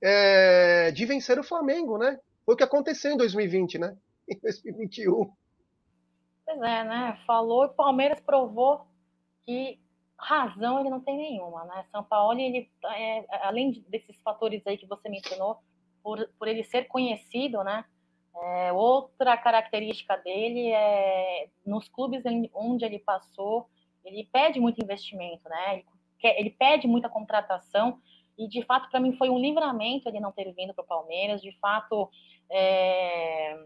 é, de vencer o Flamengo, né? Foi o que aconteceu em 2020, né? Em 2021. Pois é, né? Falou e o Palmeiras provou que razão ele não tem nenhuma, né? São Paulo, ele, é, além desses fatores aí que você mencionou, por, por ele ser conhecido, né? É, outra característica dele é nos clubes onde ele passou, ele pede muito investimento, né? Ele, quer, ele pede muita contratação e de fato para mim foi um livramento ele não ter vindo para o Palmeiras. De fato, é,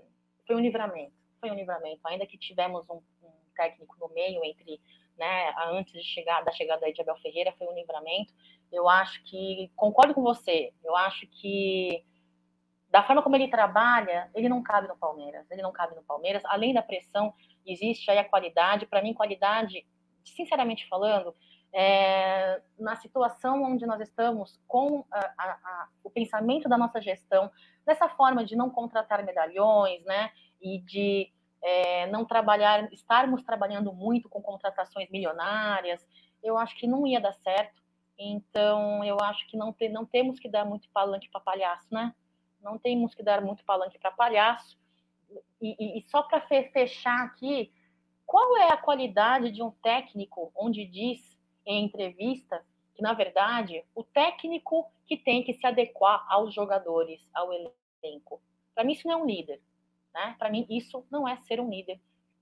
foi um livramento, foi um livramento. Ainda que tivemos um, um técnico no meio entre, né, antes de chegar da chegada de Abel Ferreira, foi um livramento. Eu acho que concordo com você. Eu acho que da forma como ele trabalha, ele não cabe no Palmeiras. Ele não cabe no Palmeiras. Além da pressão, existe aí a qualidade. Para mim, qualidade, sinceramente falando, é, na situação onde nós estamos com a, a, a, o pensamento da nossa gestão, dessa forma de não contratar medalhões, né, e de é, não trabalhar, estarmos trabalhando muito com contratações milionárias, eu acho que não ia dar certo. Então, eu acho que não, não temos que dar muito palanque para palhaço, né? Não temos que dar muito palanque para palhaço. E, e, e só para fechar aqui, qual é a qualidade de um técnico onde diz em entrevista que, na verdade, o técnico que tem que se adequar aos jogadores, ao elenco. Para mim, isso não é um líder. Né? Para mim, isso não é ser um líder.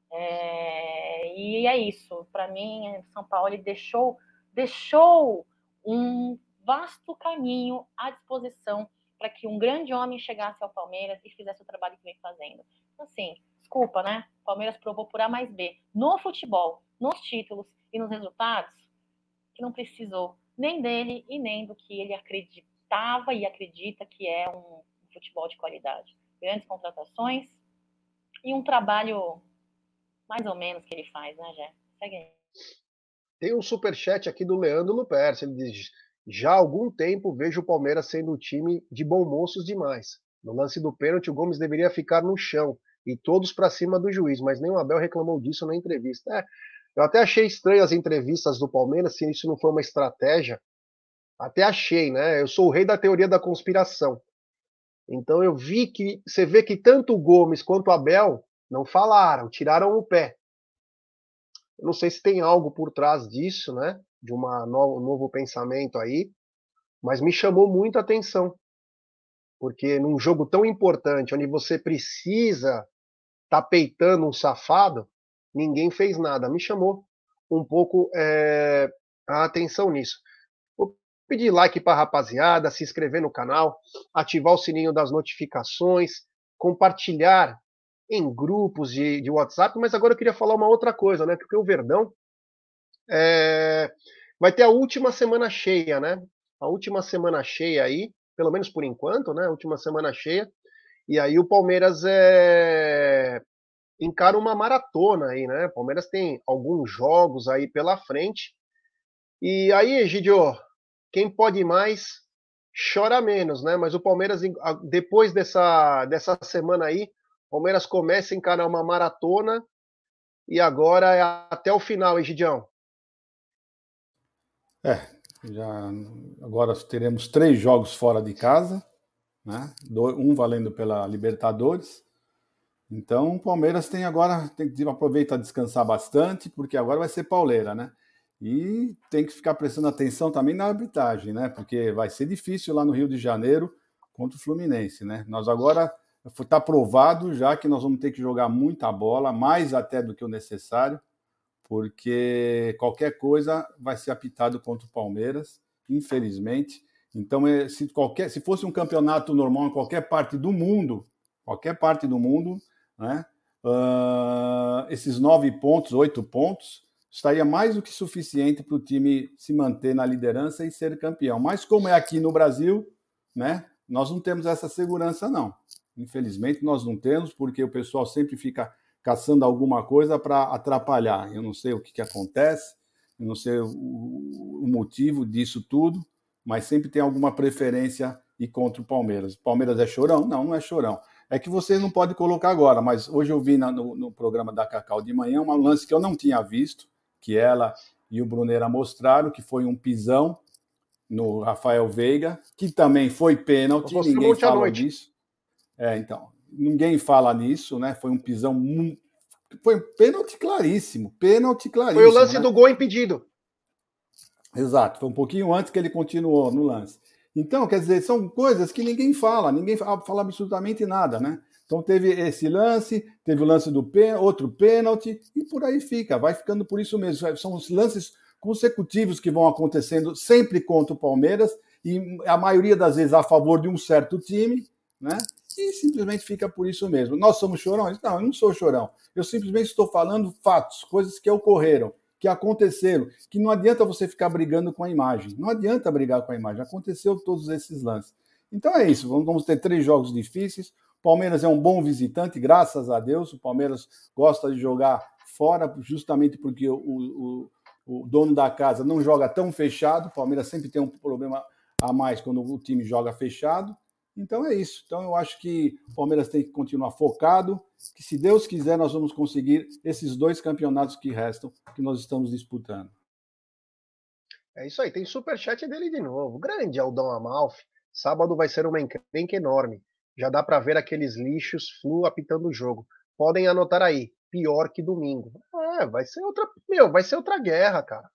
É... E é isso. Para mim, São Paulo deixou, deixou um vasto caminho à disposição para que um grande homem chegasse ao Palmeiras e fizesse o trabalho que vem fazendo. Então, assim, desculpa, né? O Palmeiras provou por A mais B no futebol, nos títulos e nos resultados que não precisou nem dele e nem do que ele acreditava e acredita que é um futebol de qualidade. Grandes contratações e um trabalho mais ou menos que ele faz, né, Jé? Segue aí. Tem um superchat aqui do Leandro Luperce. Ele diz: Já há algum tempo vejo o Palmeiras sendo um time de bom moços demais. No lance do pênalti, o Gomes deveria ficar no chão e todos para cima do juiz, mas nem o Abel reclamou disso na entrevista. É, Eu até achei estranho as entrevistas do Palmeiras, se isso não foi uma estratégia. Até achei, né? Eu sou o rei da teoria da conspiração. Então eu vi que você vê que tanto o Gomes quanto o Abel não falaram, tiraram o pé. Eu não sei se tem algo por trás disso, né? De uma no, um novo pensamento aí, mas me chamou muito a atenção. Porque num jogo tão importante, onde você precisa tá peitando um safado, ninguém fez nada. Me chamou um pouco é, a atenção nisso. Vou pedir like para a rapaziada, se inscrever no canal, ativar o sininho das notificações, compartilhar em grupos de, de WhatsApp, mas agora eu queria falar uma outra coisa, né? Porque o Verdão é, vai ter a última semana cheia, né? A última semana cheia aí, pelo menos por enquanto, né? A última semana cheia. E aí o Palmeiras é, encara uma maratona aí, né? O Palmeiras tem alguns jogos aí pela frente. E aí, Egidio, quem pode mais chora menos, né? Mas o Palmeiras, depois dessa, dessa semana aí, Palmeiras começa a encarar uma maratona e agora é até o final, Egidião. É, já agora teremos três jogos fora de casa, né? Um valendo pela Libertadores. Então o Palmeiras tem agora tem que aproveitar descansar bastante, porque agora vai ser pauleira, né? E tem que ficar prestando atenção também na arbitragem, né? Porque vai ser difícil lá no Rio de Janeiro contra o Fluminense, né? Nós agora Está provado já que nós vamos ter que jogar muita bola, mais até do que o necessário, porque qualquer coisa vai ser apitado contra o Palmeiras, infelizmente. Então, é, se, qualquer, se fosse um campeonato normal em qualquer parte do mundo, qualquer parte do mundo, né, uh, esses nove pontos, oito pontos, estaria mais do que suficiente para o time se manter na liderança e ser campeão. Mas como é aqui no Brasil, né, nós não temos essa segurança, não. Infelizmente, nós não temos, porque o pessoal sempre fica caçando alguma coisa para atrapalhar. Eu não sei o que, que acontece, eu não sei o, o, motivo disso tudo, mas sempre tem alguma preferência e contra o Palmeiras. O Palmeiras é chorão? Não, não é chorão. É que você não pode colocar agora, mas hoje eu vi na, no, no, programa da Cacau de manhã um lance que eu não tinha visto, que ela e o Brunera mostraram, que foi um pisão no Rafael Veiga, que também foi pênalti, ninguém fala disso. É, então, ninguém fala nisso, né? Foi um pisão foi um pênalti claríssimo, pênalti claríssimo. Foi o lance né? do gol impedido. Exato, foi um pouquinho antes que ele continuou no lance. Então, quer dizer, são coisas que ninguém fala, ninguém fala, absolutamente nada, né? Então teve esse lance, teve o lance do pê, outro pênalti e por aí fica, vai ficando por isso mesmo. São os lances consecutivos que vão acontecendo sempre contra o Palmeiras e a maioria das vezes a favor de um certo time, né? e simplesmente fica por isso mesmo. Nós somos chorões? Não, eu não sou chorão. Eu simplesmente estou falando fatos, coisas que ocorreram, que aconteceram, que não adianta você ficar brigando com a imagem. Não adianta brigar com a imagem. Aconteceu todos esses lances. Então é isso. Vamos ter três jogos difíceis. O Palmeiras é um bom visitante, graças a Deus. O Palmeiras gosta de jogar fora, justamente porque o, o, o dono da casa não joga tão fechado. O Palmeiras sempre tem um problema a mais quando o time joga fechado. Então é isso. Então eu acho que o Palmeiras tem que continuar focado, que se Deus quiser nós vamos conseguir esses dois campeonatos que restam, que nós estamos disputando. É isso aí, tem superchat dele de novo. Grande Aldão Amalfi. Sábado vai ser uma encrenca enorme. Já dá para ver aqueles lixos flu apitando o jogo. Podem anotar aí, pior que domingo. É, vai ser outra, meu, vai ser outra guerra, cara.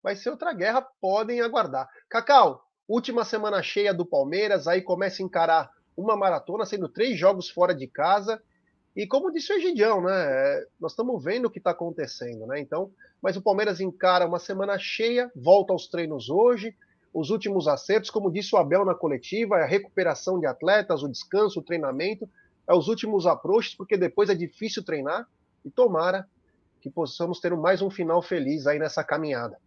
Vai ser outra guerra, podem aguardar. Cacau, Última semana cheia do Palmeiras, aí começa a encarar uma maratona, sendo três jogos fora de casa. E como disse o Egidião, né? É, nós estamos vendo o que está acontecendo, né? Então, mas o Palmeiras encara uma semana cheia, volta aos treinos hoje. Os últimos acertos, como disse o Abel na coletiva, é a recuperação de atletas, o descanso, o treinamento, é os últimos approaches, porque depois é difícil treinar. E tomara que possamos ter mais um final feliz aí nessa caminhada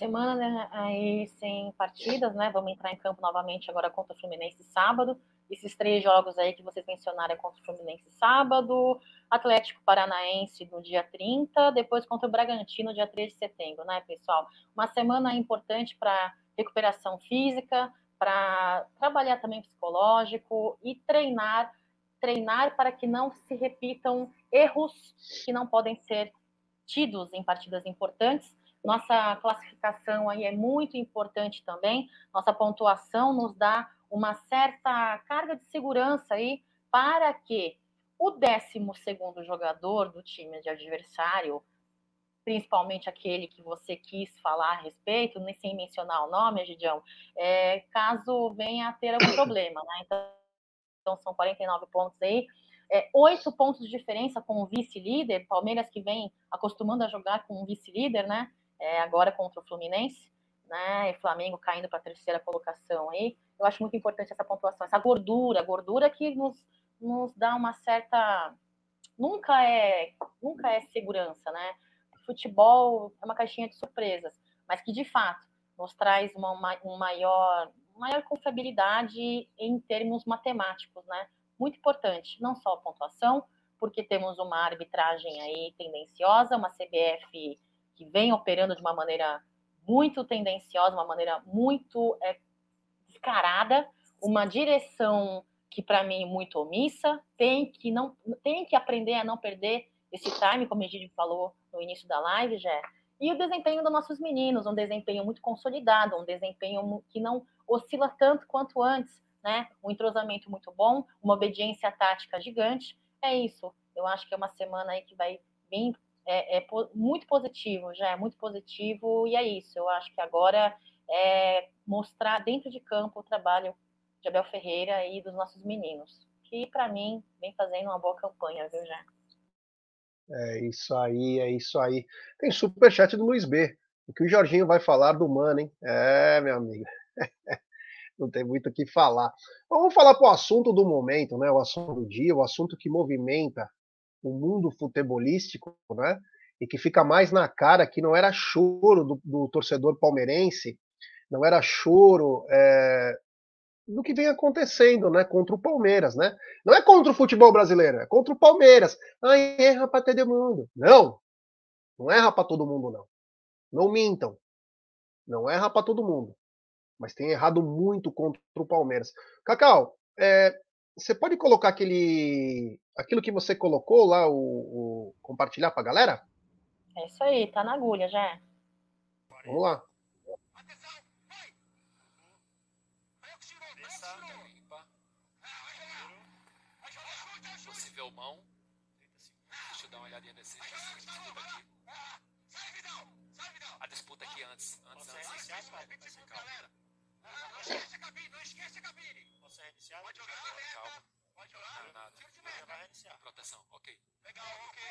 semana aí sem partidas, né? Vamos entrar em campo novamente agora contra o Fluminense sábado. Esses três jogos aí que vocês mencionaram é contra o Fluminense sábado, Atlético Paranaense no dia 30, depois contra o Bragantino dia 3 de setembro, né, pessoal? Uma semana importante para recuperação física, para trabalhar também psicológico e treinar, treinar para que não se repitam erros que não podem ser tidos em partidas importantes. Nossa classificação aí é muito importante também. Nossa pontuação nos dá uma certa carga de segurança aí para que o 12 jogador do time de adversário, principalmente aquele que você quis falar a respeito, nem sem mencionar o nome, Gidião, é, caso venha a ter algum problema, né? Então, então são 49 pontos aí, é, oito pontos de diferença com o vice-líder, Palmeiras que vem acostumando a jogar com o vice-líder, né? É, agora contra o Fluminense, né? E Flamengo caindo para a terceira colocação aí. Eu acho muito importante essa pontuação, essa gordura, gordura que nos, nos dá uma certa. Nunca é, nunca é segurança, né? Futebol é uma caixinha de surpresas, mas que de fato nos traz uma, uma um maior, maior confiabilidade em termos matemáticos, né? muito importante, não só a pontuação, porque temos uma arbitragem aí tendenciosa, uma CBF que vem operando de uma maneira muito tendenciosa, uma maneira muito é, descarada, uma direção que para mim é muito omissa, tem que não tem que aprender a não perder esse time, como a gente falou no início da live, já. E o desempenho dos nossos meninos, um desempenho muito consolidado, um desempenho que não oscila tanto quanto antes, né? Um entrosamento muito bom, uma obediência tática gigante. É isso. Eu acho que é uma semana aí que vai bem é, é muito positivo, já é muito positivo e é isso. Eu acho que agora é mostrar dentro de campo o trabalho de Abel Ferreira e dos nossos meninos, que para mim vem fazendo uma boa campanha, viu, já. É isso aí, é isso aí. Tem superchat do Luiz B. O que o Jorginho vai falar do Mano, hein? É, meu amigo. não tem muito o que falar. Vamos falar para o assunto do momento, né? O assunto do dia, o assunto que movimenta o mundo futebolístico, né? E que fica mais na cara que não era choro do, do torcedor palmeirense, não era choro é, do que vem acontecendo, né? Contra o Palmeiras, né? Não é contra o futebol brasileiro, é contra o Palmeiras. Ai, erra para todo mundo. Não, não erra para todo mundo, não. Não mintam. Não erra para todo mundo mas tem errado muito contra o Palmeiras. Cacau, é, você pode colocar aquele, aquilo que você colocou lá, o, o compartilhar para a galera? É isso aí, tá na agulha já. Vamos lá. Possível mão. Deixa eu dar uma olhadinha nesse. A disputa aqui antes. Antes, antes. Não esquece a cabine, não esquece a cabine. Posso reiniciar? Pode jogar. Calma. Pode jogar. Não, nada. Tiro de meta. Vai reiniciar. Proteção, ok. Legal, ok.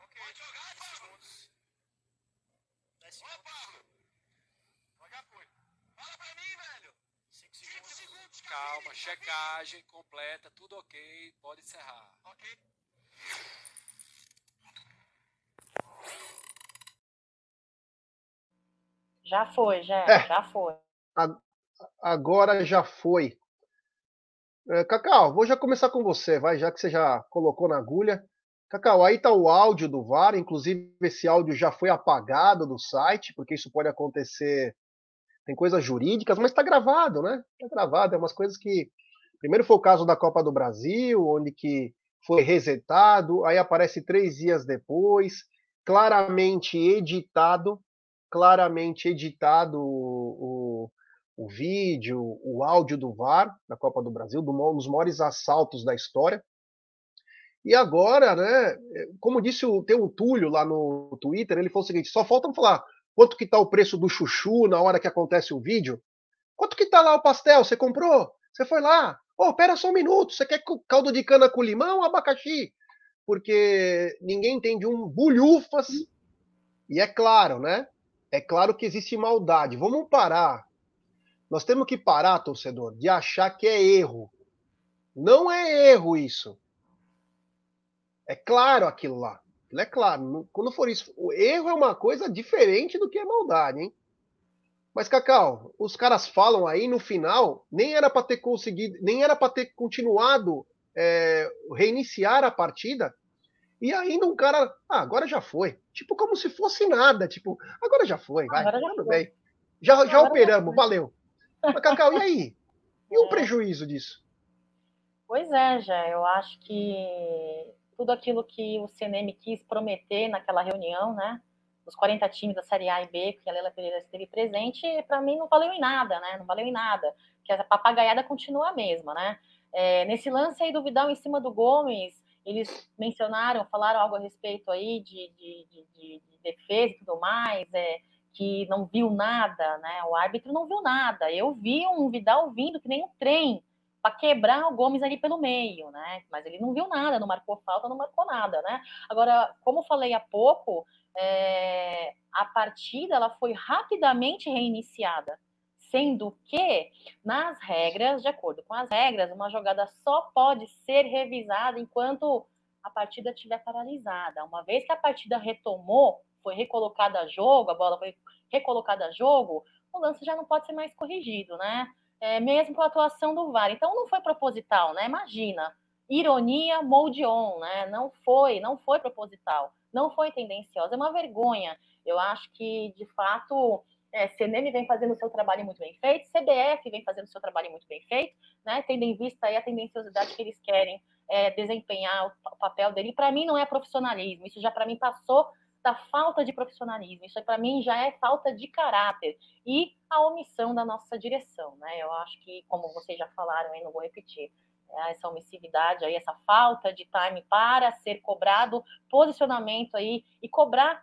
Ok. Pode jogar, Paulo. 10 segundos. Já foi. Fala pra mim, velho. 5 segundos. segundos Calma, checagem completa, tudo ok. Pode encerrar. Ok. Já foi, já, é. já foi agora já foi. É, Cacau, vou já começar com você, vai, já que você já colocou na agulha. Cacau, aí está o áudio do VAR, inclusive esse áudio já foi apagado do site, porque isso pode acontecer. Tem coisas jurídicas, mas está gravado, né? Está gravado, é umas coisas que. Primeiro foi o caso da Copa do Brasil, onde que foi resetado, aí aparece três dias depois, claramente editado, claramente editado o, o vídeo, o áudio do VAR na Copa do Brasil, um dos maiores assaltos da história. E agora, né, como disse o, tem o Túlio lá no Twitter, ele falou o seguinte: só falta falar quanto que tá o preço do chuchu na hora que acontece o vídeo. Quanto que tá lá o pastel? Você comprou? Você foi lá? Oh, pera só um minuto, você quer caldo de cana com limão ou abacaxi? Porque ninguém entende um bulhufas. E é claro, né? É claro que existe maldade. Vamos parar nós temos que parar, torcedor, de achar que é erro. Não é erro isso. É claro aquilo lá. É claro. Quando for isso, o erro é uma coisa diferente do que é maldade, hein? Mas, Cacau, os caras falam aí no final, nem era para ter conseguido, nem era para ter continuado é, reiniciar a partida. E ainda um cara, ah, agora já foi. Tipo, como se fosse nada. Tipo, agora já foi, vai, já tudo foi. bem. Já, já operamos, valeu. Mas, Cacau, e aí? E o prejuízo disso? Pois é, já. Eu acho que tudo aquilo que o CNM quis prometer naquela reunião, né? Os 40 times da Série A e B, que a Leila Pereira esteve presente, para mim não valeu em nada, né? Não valeu em nada, que a papagaiada continua a mesma, né? É, nesse lance aí do Vidal em cima do Gomes, eles mencionaram, falaram algo a respeito aí de, de, de, de defesa e tudo mais, é, que não viu nada, né? O árbitro não viu nada. Eu vi um Vidal vindo que nem um trem para quebrar o Gomes ali pelo meio, né? Mas ele não viu nada, não marcou falta, não marcou nada, né? Agora, como falei há pouco, é, a partida ela foi rapidamente reiniciada, sendo que nas regras, de acordo com as regras, uma jogada só pode ser revisada enquanto a partida estiver paralisada. Uma vez que a partida retomou, foi recolocada a jogo, a bola foi recolocada a jogo, o lance já não pode ser mais corrigido, né? É, mesmo com a atuação do VAR. Então não foi proposital, né? Imagina, ironia molde on, né? Não foi, não foi proposital, não foi tendenciosa, é uma vergonha. Eu acho que, de fato, é, CNM vem fazendo o seu trabalho muito bem feito, CBF vem fazendo o seu trabalho muito bem feito, né? Tendo em vista aí a tendenciosidade que eles querem é, desempenhar o, o papel dele. Para mim não é profissionalismo, isso já para mim passou da falta de profissionalismo. Isso para mim já é falta de caráter e a omissão da nossa direção, né? Eu acho que, como vocês já falaram, aí não vou repetir, é essa omissividade aí, essa falta de time para ser cobrado posicionamento aí e cobrar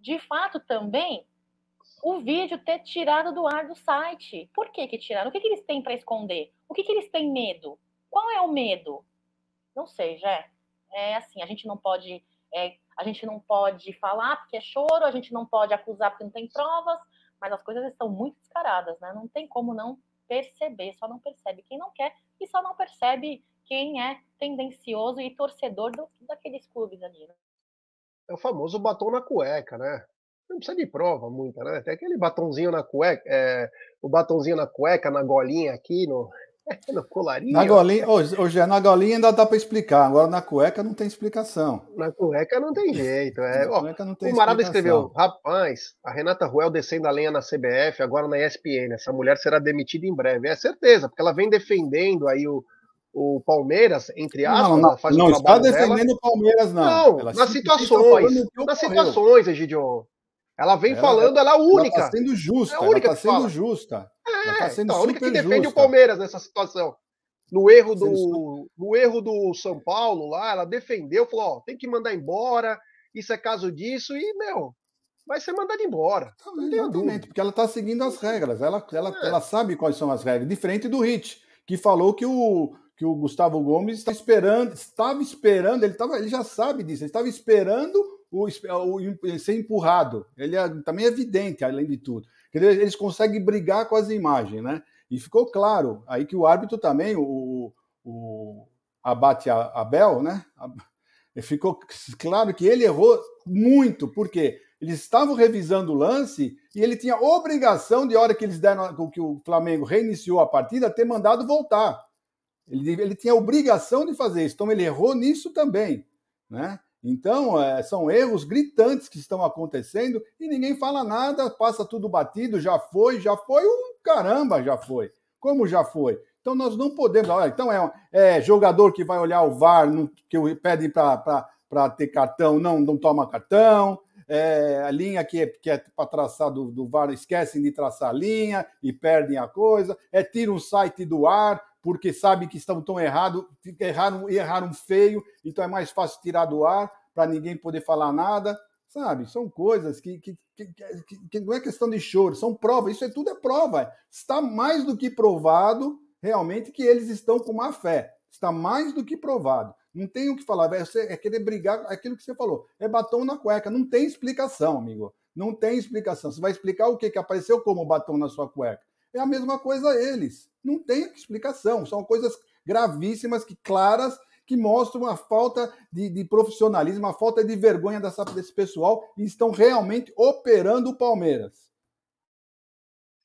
de fato também o vídeo ter tirado do ar do site. Por que que tiraram? O que, que eles têm para esconder? O que, que eles têm medo? Qual é o medo? Não sei, já. É assim, a gente não pode é, a gente não pode falar porque é choro, a gente não pode acusar porque não tem provas, mas as coisas estão muito descaradas, né? Não tem como não perceber, só não percebe quem não quer e só não percebe quem é tendencioso e torcedor do, daqueles clubes ali. Né? É o famoso batom na cueca, né? Não precisa de prova muita, né? Tem aquele batonzinho na cueca, é, o batonzinho na cueca, na golinha aqui, no, no colarinho. Na golinha, hoje, na golinha ainda dá para explicar, agora na cueca não tem explicação. Na cueca não tem jeito. É. Ó, o Marada escreveu: rapaz, a Renata Ruel descendo a lenha na CBF, agora na ESPN. Essa mulher será demitida em breve. É certeza, porque ela vem defendendo aí o, o Palmeiras, entre aspas. Não, não, não está defendendo o Palmeiras, não. Não, nas situações. Nas situações, Egidio. Ela vem ela, falando, ela é a única. Ela está sendo justa. É a única ela está sendo justa. É, tá sendo então, a única que defende justa. o Palmeiras nessa situação. No erro, do, no erro do São Paulo lá, ela defendeu, falou: ó, tem que mandar embora, isso é caso disso, e, meu, vai ser mandado embora. Exatamente, porque ela está seguindo as regras, ela, ela, é. ela sabe quais são as regras, diferente do Hit, que falou que o, que o Gustavo Gomes está esperando, estava esperando, ele, tava, ele já sabe disso, ele estava esperando o, o, ser empurrado. Ele é, também é evidente, além de tudo. Eles conseguem brigar com as imagens, né? E ficou claro aí que o árbitro também, o, o Abate Abel, né? Ficou claro que ele errou muito, porque eles estavam revisando o lance e ele tinha obrigação, de hora que eles deram, que o Flamengo reiniciou a partida, ter mandado voltar. Ele, ele tinha obrigação de fazer isso, então ele errou nisso também, né? Então, é, são erros gritantes que estão acontecendo e ninguém fala nada, passa tudo batido, já foi, já foi, um caramba, já foi. Como já foi? Então, nós não podemos. Olha, então, é, é jogador que vai olhar o VAR, que pede para ter cartão, não, não toma cartão. É, a linha que é, que é para traçar do, do VAR, esquecem de traçar a linha e perdem a coisa. É tira o site do ar, porque sabe que estão tão errado, erraram, erraram feio, então é mais fácil tirar do ar para ninguém poder falar nada, sabe? São coisas que, que, que, que, não é questão de choro, são provas, isso é tudo é prova. Está mais do que provado realmente que eles estão com má fé. Está mais do que provado. Não tem o que falar, é querer brigar, aquilo que você falou, é batom na cueca, não tem explicação, amigo. Não tem explicação. Você vai explicar o que, que apareceu como batom na sua cueca? É a mesma coisa a eles. Não tem explicação. São coisas gravíssimas, que claras, que mostram a falta de, de profissionalismo, a falta de vergonha dessa, desse pessoal e estão realmente operando o Palmeiras.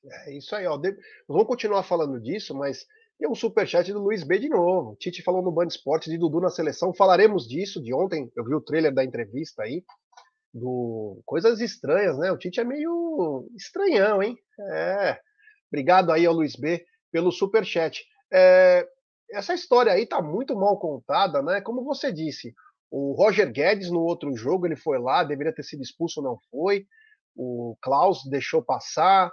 É isso aí, ó. De... Vamos continuar falando disso, mas tem um superchat do Luiz B de novo. Tite falou no Band Esporte de Dudu na seleção. Falaremos disso de ontem. Eu vi o trailer da entrevista aí. Do coisas estranhas, né? O Tite é meio estranhão, hein? É. Obrigado aí ao Luiz B pelo super chat. É, essa história aí está muito mal contada, né? Como você disse, O Roger Guedes, no outro jogo, ele foi lá, deveria ter sido expulso, não foi. O Klaus deixou passar.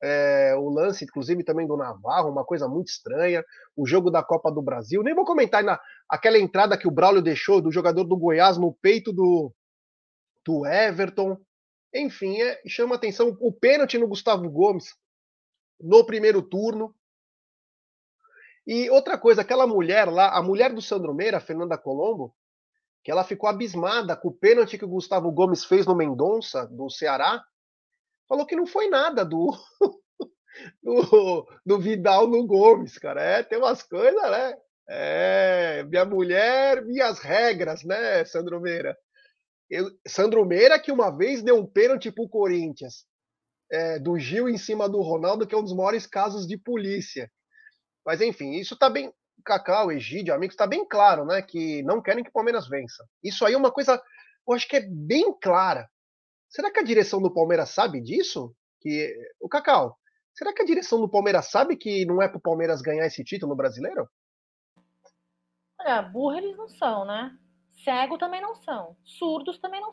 É, o lance, inclusive, também do Navarro, uma coisa muito estranha. O jogo da Copa do Brasil. Nem vou comentar na, aquela entrada que o Braulio deixou do jogador do Goiás no peito do, do Everton. Enfim, é, chama atenção o pênalti no Gustavo Gomes no primeiro turno. E outra coisa, aquela mulher lá, a mulher do Sandro Meira, Fernanda Colombo, que ela ficou abismada com o pênalti que o Gustavo Gomes fez no Mendonça, do Ceará, falou que não foi nada do, do, do Vidal no Gomes, cara. É, tem umas coisas, né? É, minha mulher, minhas regras, né, Sandro Meira? Eu, Sandro Meira que uma vez deu um pênalti pro Corinthians, é, do Gil em cima do Ronaldo, que é um dos maiores casos de polícia. Mas enfim, isso tá bem. Cacau, Egídio, amigos, está bem claro, né? Que não querem que o Palmeiras vença. Isso aí é uma coisa, eu acho que é bem clara. Será que a direção do Palmeiras sabe disso? Que o Cacau, será que a direção do Palmeiras sabe que não é para o Palmeiras ganhar esse título brasileiro? Olha, burro eles não são, né? Cego também não são. Surdos também não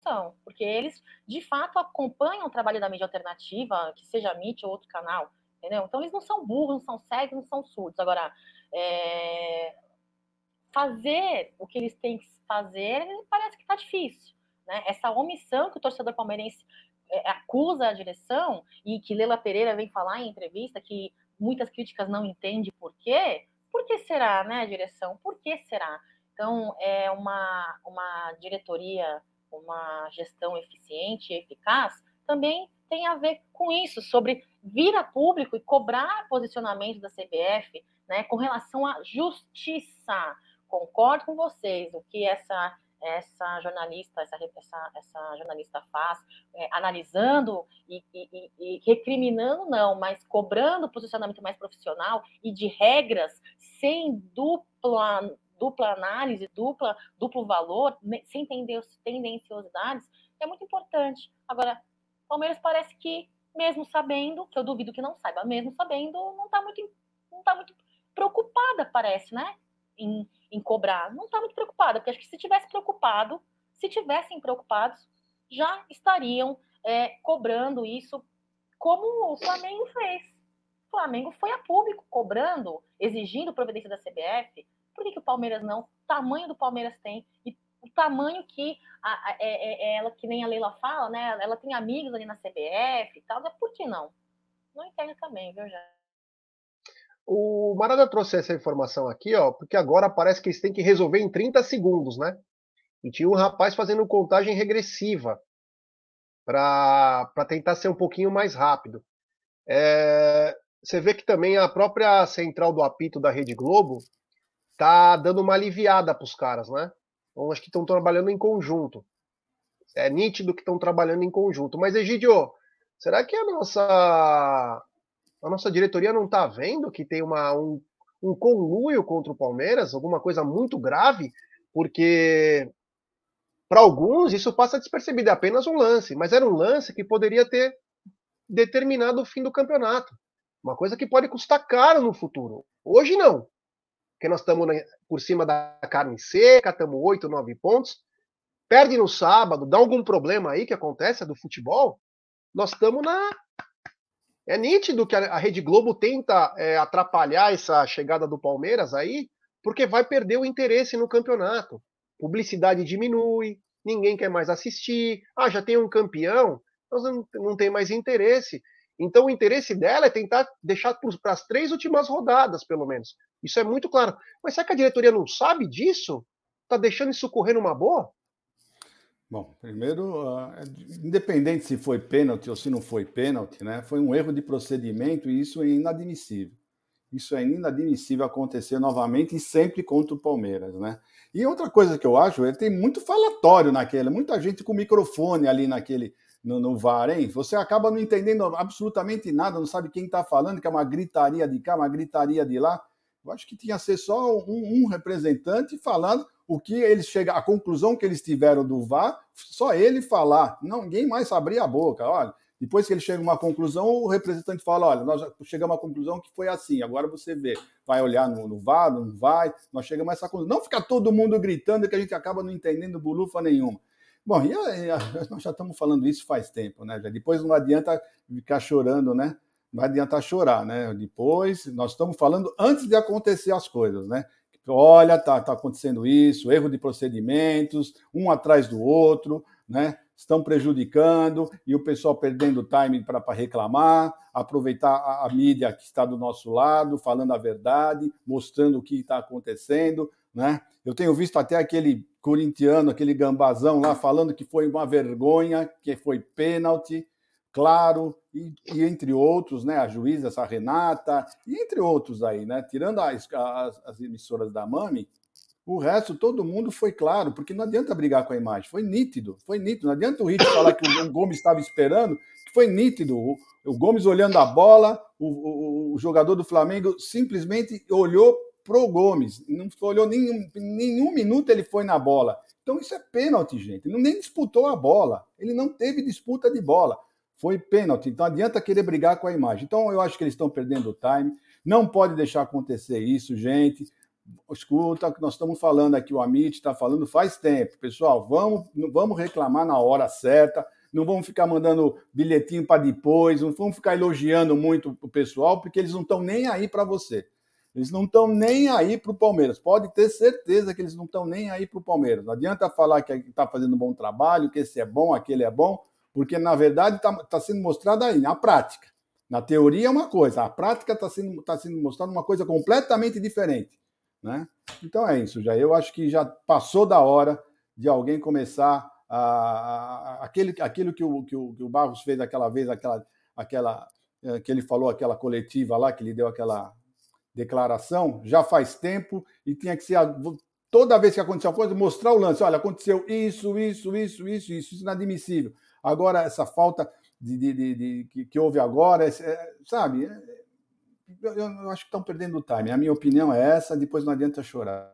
são. Porque eles, de fato, acompanham o trabalho da mídia alternativa, que seja a MIT ou outro canal. Entendeu? Então eles não são burros, não são cegos, não são surdos. Agora, é... fazer o que eles têm que fazer parece que está difícil. Né? Essa omissão que o torcedor palmeirense é, acusa a direção e que Lela Pereira vem falar em entrevista que muitas críticas não entende por quê. Por que será, né, direção? Por que será? Então, é uma, uma diretoria, uma gestão eficiente e eficaz também tem a ver com isso, sobre vir a público e cobrar posicionamento da CBF né, com relação à justiça. Concordo com vocês, o que essa essa jornalista, essa, essa, essa jornalista faz, é, analisando e, e, e, recriminando, não, mas cobrando posicionamento mais profissional e de regras sem dupla, dupla análise, dupla, duplo valor, sem tendenciosidades, é muito importante. Agora, Palmeiras parece que, mesmo sabendo, que eu duvido que não saiba, mesmo sabendo, não está muito, não tá muito preocupada, parece, né? Em, em cobrar. Não está muito preocupada, porque acho que se tivesse preocupado, se tivessem preocupados, já estariam é, cobrando isso como o Flamengo fez. O Flamengo foi a público cobrando, exigindo providência da CBF. Por que, que o Palmeiras não? O tamanho do Palmeiras tem e tamanho que a, a, é, é, é, ela, que nem a Leila fala, né? Ela tem amigos ali na CBF e tal, por que não? Não entendo também, viu, já? O Marada trouxe essa informação aqui, ó, porque agora parece que eles têm que resolver em 30 segundos, né? E tinha um rapaz fazendo contagem regressiva para tentar ser um pouquinho mais rápido. É, você vê que também a própria central do apito da Rede Globo tá dando uma aliviada para os caras, né? Então, acho que estão trabalhando em conjunto. É nítido que estão trabalhando em conjunto. Mas, Egidio, será que a nossa, a nossa diretoria não está vendo que tem uma, um, um conluio contra o Palmeiras? Alguma coisa muito grave? Porque, para alguns, isso passa despercebido. É apenas um lance. Mas era um lance que poderia ter determinado o fim do campeonato. Uma coisa que pode custar caro no futuro. Hoje não porque nós estamos por cima da carne seca, estamos 8, 9 pontos. Perde no sábado, dá algum problema aí que acontece do futebol, nós estamos na. É nítido que a Rede Globo tenta é, atrapalhar essa chegada do Palmeiras aí, porque vai perder o interesse no campeonato. Publicidade diminui, ninguém quer mais assistir. Ah, já tem um campeão, não, não tem mais interesse. Então o interesse dela é tentar deixar para as três últimas rodadas, pelo menos. Isso é muito claro. Mas será que a diretoria não sabe disso? Está deixando isso correr numa boa? Bom, primeiro, uh, independente se foi pênalti ou se não foi pênalti, né, foi um erro de procedimento e isso é inadmissível. Isso é inadmissível acontecer novamente e sempre contra o Palmeiras, né? E outra coisa que eu acho, ele tem muito falatório naquele, muita gente com microfone ali naquele no, no VAR, hein? Você acaba não entendendo absolutamente nada, não sabe quem está falando, que é uma gritaria de cá, uma gritaria de lá. Eu acho que tinha que ser só um, um representante falando o que eles chegam, a conclusão que eles tiveram do VAR, só ele falar. Não, ninguém mais abrir a boca. Olha, Depois que ele chega a uma conclusão, o representante fala: olha, nós chegamos à conclusão que foi assim, agora você vê. Vai olhar no, no VAR, não vai, nós chegamos a essa conclusão. Não ficar todo mundo gritando que a gente acaba não entendendo bolufa nenhuma. Bom, e nós já estamos falando isso faz tempo, né? Depois não adianta ficar chorando, né? Não vai adiantar chorar, né? Depois, nós estamos falando antes de acontecer as coisas, né? Olha, tá, tá acontecendo isso, erro de procedimentos, um atrás do outro, né? Estão prejudicando e o pessoal perdendo time para reclamar, aproveitar a, a, mídia que está do nosso lado, falando a verdade, mostrando o que está acontecendo, né? Eu tenho visto até aquele corintiano, aquele gambazão lá falando que foi uma vergonha, que foi pênalti, claro, e, e, entre outros, né, a juíza, essa Renata, e entre outros aí, né, tirando as, as, as, emissoras da Mami, o resto, todo mundo foi claro, porque não adianta brigar com a imagem, foi nítido, foi nítido, não adianta o Rich falar que o Gomes estava esperando, que foi nítido, o, o Gomes olhando a bola, o, o, o, jogador do Flamengo simplesmente olhou pro Gomes, não olhou nenhum, nenhum minuto ele foi na bola, então isso é pênalti, gente, ele nem disputou a bola, ele não teve disputa de bola, foi pênalti. Então adianta querer brigar com a imagem. Então eu acho que eles estão perdendo o time. Não pode deixar acontecer isso, gente. Escuta o que nós estamos falando aqui, o Amit está falando faz tempo. Pessoal, vamos, vamos reclamar na hora certa. Não vamos ficar mandando bilhetinho para depois, não vamos ficar elogiando muito o pessoal, porque eles não estão nem aí para você. Eles não estão nem aí para o Palmeiras. Pode ter certeza que eles não estão nem aí para o Palmeiras. Não adianta falar que está fazendo um bom trabalho, que esse é bom, aquele é bom porque na verdade está tá sendo mostrado aí, na prática. Na teoria é uma coisa, a prática está sendo, tá sendo mostrada uma coisa completamente diferente. Né? Então é isso, já. Eu acho que já passou da hora de alguém começar a, a, aquele, aquilo que o, que, o, que o Barros fez aquela vez, aquela, aquela eh, que ele falou, aquela coletiva lá, que ele deu aquela declaração, já faz tempo e tinha que ser toda vez que aconteceu uma coisa, mostrar o lance. Olha, aconteceu isso, isso, isso, isso, isso, isso inadmissível. Agora, essa falta de, de, de, de que, que, houve agora, é, sabe? É, eu, eu, acho que estão perdendo o time. A minha opinião é essa, depois não adianta chorar.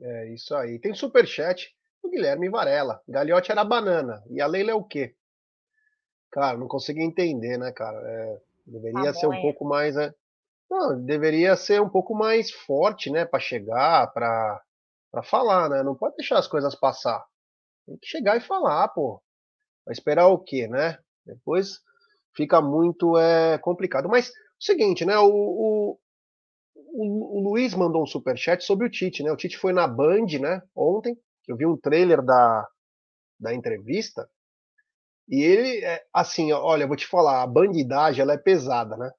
É isso aí. Tem superchat do Guilherme Varela. Galhote era banana. E a Leila é o quê? Cara, não consegui entender, né, cara? É, deveria tá ser um pouco mais. Né? Não, deveria ser um pouco mais forte, né, para chegar, para para falar, né? Não pode deixar as coisas passar. Tem que chegar e falar, pô. Vai esperar o quê, né? Depois fica muito é, complicado. Mas o seguinte, né? O, o, o, o Luiz mandou um superchat sobre o Tite, né? O Tite foi na Band, né? Ontem, eu vi um trailer da, da entrevista. E ele, é, assim, olha, eu vou te falar, a bandidagem ela é pesada, né?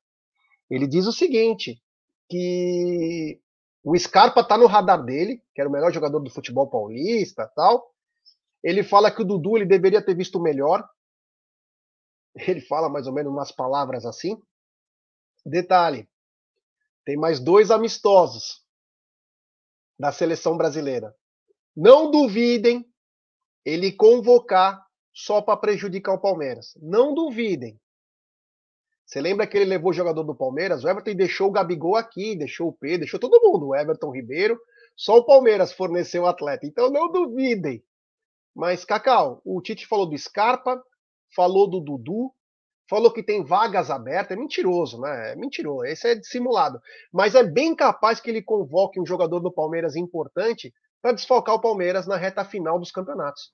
Ele diz o seguinte, que o Scarpa tá no radar dele, que era o melhor jogador do futebol paulista, tal. Ele fala que o Dudu ele deveria ter visto melhor. Ele fala mais ou menos umas palavras assim. Detalhe: tem mais dois amistosos da seleção brasileira. Não duvidem ele convocar só para prejudicar o Palmeiras. Não duvidem. Você lembra que ele levou o jogador do Palmeiras? O Everton deixou o Gabigol aqui, deixou o P, deixou todo mundo, o Everton Ribeiro. Só o Palmeiras forneceu o atleta. Então não duvidem. Mas, Cacau, o Tite falou do Scarpa, falou do Dudu, falou que tem vagas abertas. É mentiroso, né? É mentiroso. Esse é dissimulado. Mas é bem capaz que ele convoque um jogador do Palmeiras importante para desfalcar o Palmeiras na reta final dos campeonatos.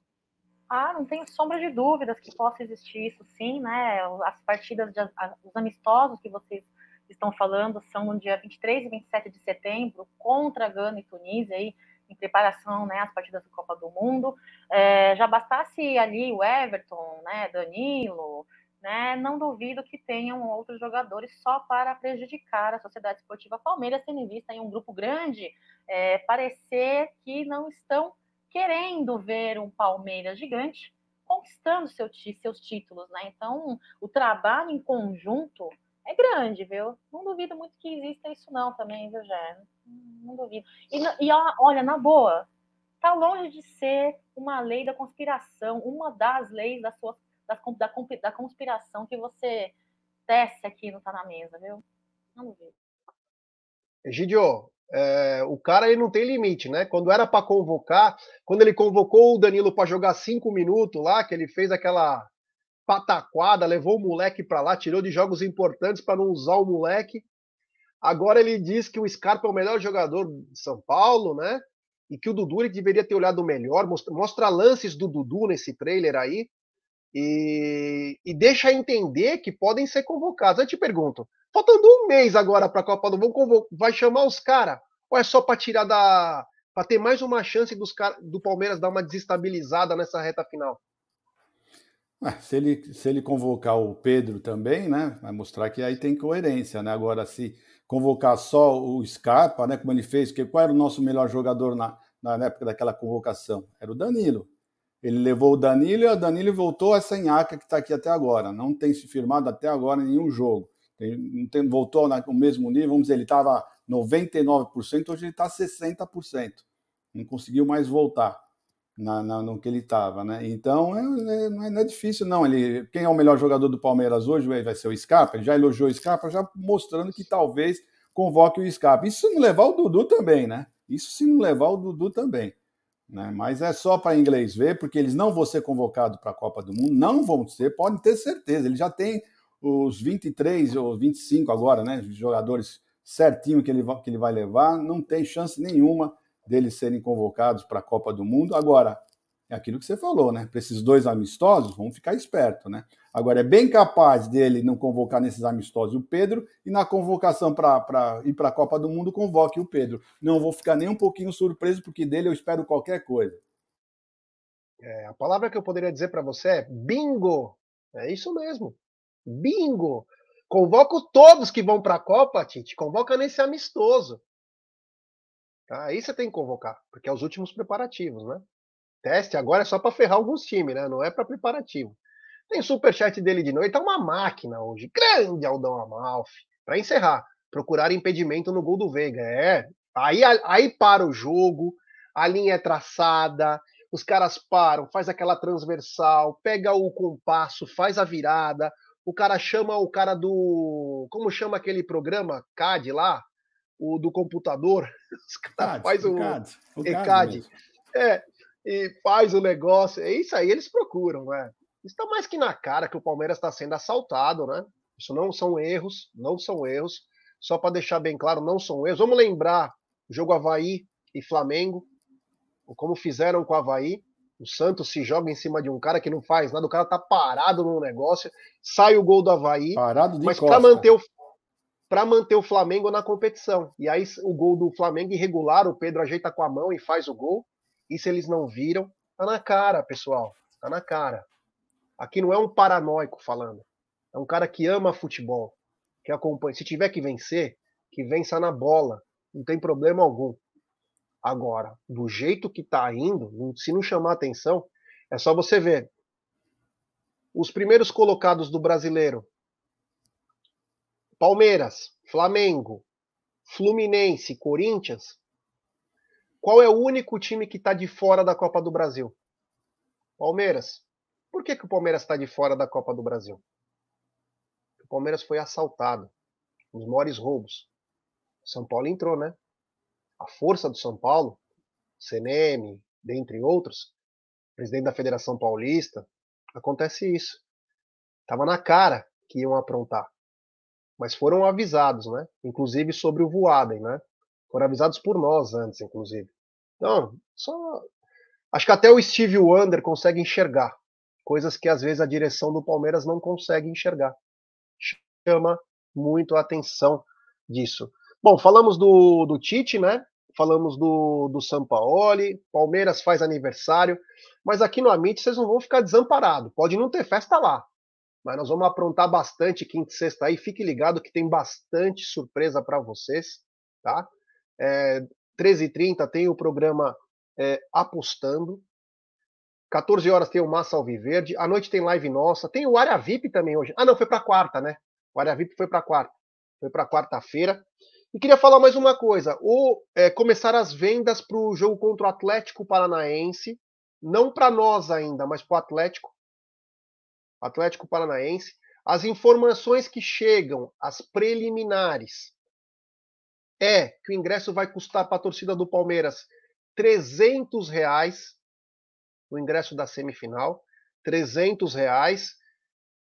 Ah, não tenho sombra de dúvidas que possa existir isso sim, né? As partidas, de, os amistosos que vocês estão falando são no dia 23 e 27 de setembro contra Gana e Tunísia aí em preparação né, às partidas da Copa do Mundo. É, já bastasse ali o Everton, né, Danilo, né, não duvido que tenham outros jogadores só para prejudicar a Sociedade Esportiva Palmeiras, tendo em vista em um grupo grande é, parecer que não estão querendo ver um Palmeiras gigante conquistando seu, seus títulos, né? Então, o trabalho em conjunto é grande, viu? Não duvido muito que exista isso não também, viu, Jé? Não duvido. E, e olha, na boa, tá longe de ser uma lei da conspiração, uma das leis da sua da, da, da conspiração que você tece aqui no Tá Na Mesa, viu? Não duvido. Egidio, é, o cara ele não tem limite, né? Quando era para convocar, quando ele convocou o Danilo para jogar cinco minutos lá, que ele fez aquela pataquada, levou o moleque para lá, tirou de jogos importantes para não usar o moleque. Agora ele diz que o Scarpa é o melhor jogador de São Paulo, né? E que o Dudu ele deveria ter olhado melhor. Mostra, mostra lances do Dudu nesse trailer aí. E, e, deixa entender que podem ser convocados. Eu te pergunto, faltando um mês agora para a Copa do Mundo, vai chamar os caras? Ou é só para tirar da. para ter mais uma chance dos cara, do Palmeiras dar uma desestabilizada nessa reta final? se, ele, se ele convocar o Pedro também, né? Vai mostrar que aí tem coerência, né? Agora, se convocar só o Scarpa, né? Como ele fez, porque qual era o nosso melhor jogador na, na época daquela convocação? Era o Danilo. Ele levou o Danilo e o Danilo voltou a Senhaca, que está aqui até agora. Não tem se firmado até agora em nenhum jogo. Tem, não voltou no mesmo nível, vamos dizer, ele estava 99%, hoje ele está 60%. Não conseguiu mais voltar na, na no que ele estava, né? Então é, é, não, é, não, é, difícil, não. Ele, quem é o melhor jogador do Palmeiras hoje vai ser o Scarpa. Ele já elogiou o Scarpa, já mostrando que talvez convoque o Scarpa. Isso se não levar o Dudu também, né? Isso se não levar o Dudu também. Né? Mas é só para inglês ver, porque eles não vão ser convocados para a Copa do Mundo, não vão ser, podem ter certeza. Ele já tem os 23 ou 25 agora, né? Jogadores certinho que ele, que ele vai levar, não tem chance nenhuma deles serem convocados para a Copa do Mundo. Agora, é aquilo que você falou, né? Para esses dois amistosos, vamos ficar esperto, né? Agora, é bem capaz dele não convocar nesses amistosos o Pedro e na convocação para ir para a Copa do Mundo, convoque o Pedro. Não vou ficar nem um pouquinho surpreso, porque dele eu espero qualquer coisa. É, a palavra que eu poderia dizer para você é bingo. É isso mesmo. Bingo. Convoco todos que vão para a Copa, Tite. Convoca nesse amistoso. Tá? Aí você tem que convocar, porque é os últimos preparativos, né? Teste agora é só para ferrar alguns times, né? Não é para preparativo. Tem superchat dele de noite, tá uma máquina hoje. Grande Aldão Amalfi. Para encerrar, procurar impedimento no gol do Veiga. É. Aí, aí para o jogo, a linha é traçada, os caras param, faz aquela transversal, pega o compasso, faz a virada, o cara chama o cara do. Como chama aquele programa? CAD lá? O do computador. Os caras faz o. CAD. O CAD. É, e faz o negócio. É isso aí, eles procuram, né? Está mais que na cara que o Palmeiras está sendo assaltado, né? Isso não são erros, não são erros. Só para deixar bem claro, não são erros. Vamos lembrar o jogo Havaí e Flamengo, como fizeram com o Havaí. O Santos se joga em cima de um cara que não faz nada, o cara tá parado no negócio, sai o gol do Havaí, parado de mas para manter o para manter o Flamengo na competição. E aí o gol do Flamengo irregular, o Pedro ajeita com a mão e faz o gol. Isso eles não viram. Tá na cara, pessoal. Tá na cara. Aqui não é um paranoico falando. É um cara que ama futebol, que acompanha. Se tiver que vencer, que vença na bola. Não tem problema algum. Agora, do jeito que tá indo, se não chamar atenção, é só você ver. Os primeiros colocados do brasileiro: Palmeiras, Flamengo, Fluminense, Corinthians. Qual é o único time que está de fora da Copa do Brasil? Palmeiras. Por que, que o Palmeiras está de fora da Copa do Brasil? O Palmeiras foi assaltado. Os maiores roubos. São Paulo entrou, né? A força do São Paulo, CNM, dentre outros, presidente da Federação Paulista, acontece isso. Tava na cara que iam aprontar. Mas foram avisados, né? Inclusive sobre o Voaden, né? Foram avisados por nós antes, inclusive. Então, só. Acho que até o Steve Wonder consegue enxergar coisas que às vezes a direção do Palmeiras não consegue enxergar. Chama muito a atenção disso. Bom, falamos do, do Tite, né? Falamos do, do Sampaoli, Palmeiras faz aniversário, mas aqui no Amit vocês não vão ficar desamparados. Pode não ter festa lá, mas nós vamos aprontar bastante quinta e sexta aí. Fique ligado que tem bastante surpresa para vocês, tá? É, 13h30 tem o programa é, Apostando, 14 horas tem o Massa Alviverde. À noite tem live nossa. Tem o Área VIP também hoje. Ah, não, foi para quarta, né? O Área VIP foi para quarta. Foi para quarta-feira. E queria falar mais uma coisa. O, é, começar as vendas para o jogo contra o Atlético Paranaense. Não para nós ainda, mas para o Atlético. Atlético Paranaense. As informações que chegam, as preliminares, é que o ingresso vai custar para a torcida do Palmeiras 300 reais o ingresso da semifinal, 300 reais.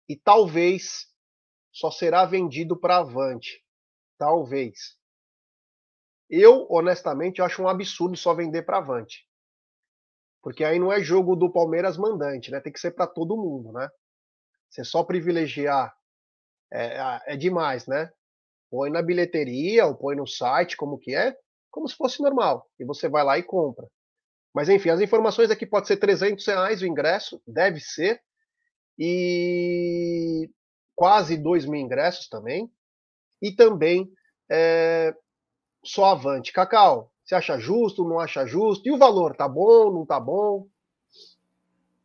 e talvez só será vendido para Avante. Talvez. Eu, honestamente, acho um absurdo só vender para Avante. Porque aí não é jogo do Palmeiras mandante, né? Tem que ser para todo mundo, né? Você só privilegiar é, é demais, né? Põe na bilheteria ou põe no site, como que é, como se fosse normal. E você vai lá e compra. Mas enfim, as informações aqui pode ser 300 reais o ingresso, deve ser. E quase 2 mil ingressos também. E também é, só avante. Cacau, você acha justo, não acha justo? E o valor, tá bom, não tá bom?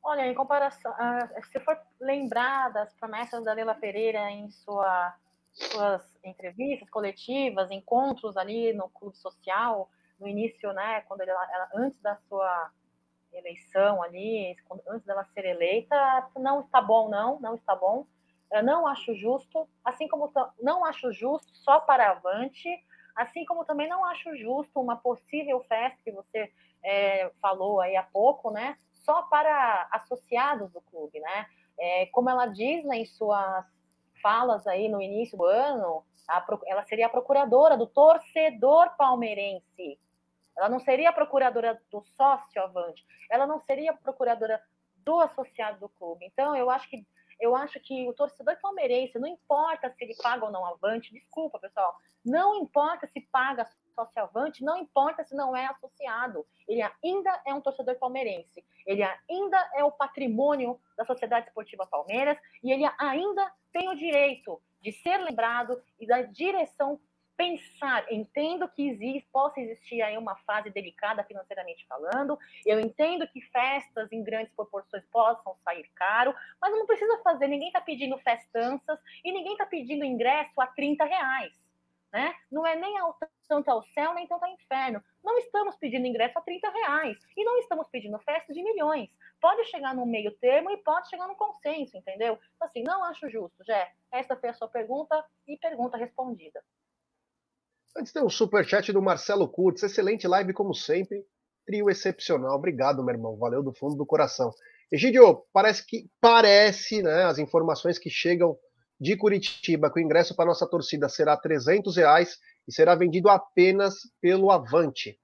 Olha, em comparação, uh, se for lembrar das promessas da Leila Pereira em sua, suas entrevistas coletivas, encontros ali no clube social, no início, né, quando ela, ela antes da sua eleição ali, antes dela ser eleita, não está bom, não, não está bom. Eu não acho justo, assim como não acho justo só para Avante, assim como também não acho justo uma possível festa que você é, falou aí há pouco, né? Só para associados do clube, né? É, como ela diz né, em suas falas aí no início do ano, a, ela seria a procuradora do torcedor palmeirense. Ela não seria a procuradora do sócio avante, ela não seria a procuradora do associado do clube. Então, eu acho que eu acho que o torcedor palmeirense, não importa se ele paga ou não avante, desculpa, pessoal, não importa se paga sócio avante, não importa se não é associado, ele ainda é um torcedor palmeirense, ele ainda é o patrimônio da Sociedade Esportiva Palmeiras e ele ainda tem o direito de ser lembrado e da direção pensar, entendo que existe, possa existir aí uma fase delicada financeiramente falando, eu entendo que festas em grandes proporções possam sair caro, mas não precisa fazer, ninguém está pedindo festanças e ninguém está pedindo ingresso a 30 reais. Né? Não é nem ao, tanto ao céu, nem tanto ao inferno. Não estamos pedindo ingresso a 30 reais e não estamos pedindo festa de milhões. Pode chegar no meio termo e pode chegar no consenso, entendeu? Assim, não acho justo, Jé. Esta foi a sua pergunta e pergunta respondida. Antes tem um superchat do Marcelo Kurtz. Excelente live, como sempre. Trio excepcional. Obrigado, meu irmão. Valeu do fundo do coração. Egidio, parece que parece, né, as informações que chegam de Curitiba, que o ingresso para nossa torcida será 300 reais e será vendido apenas pelo Avante.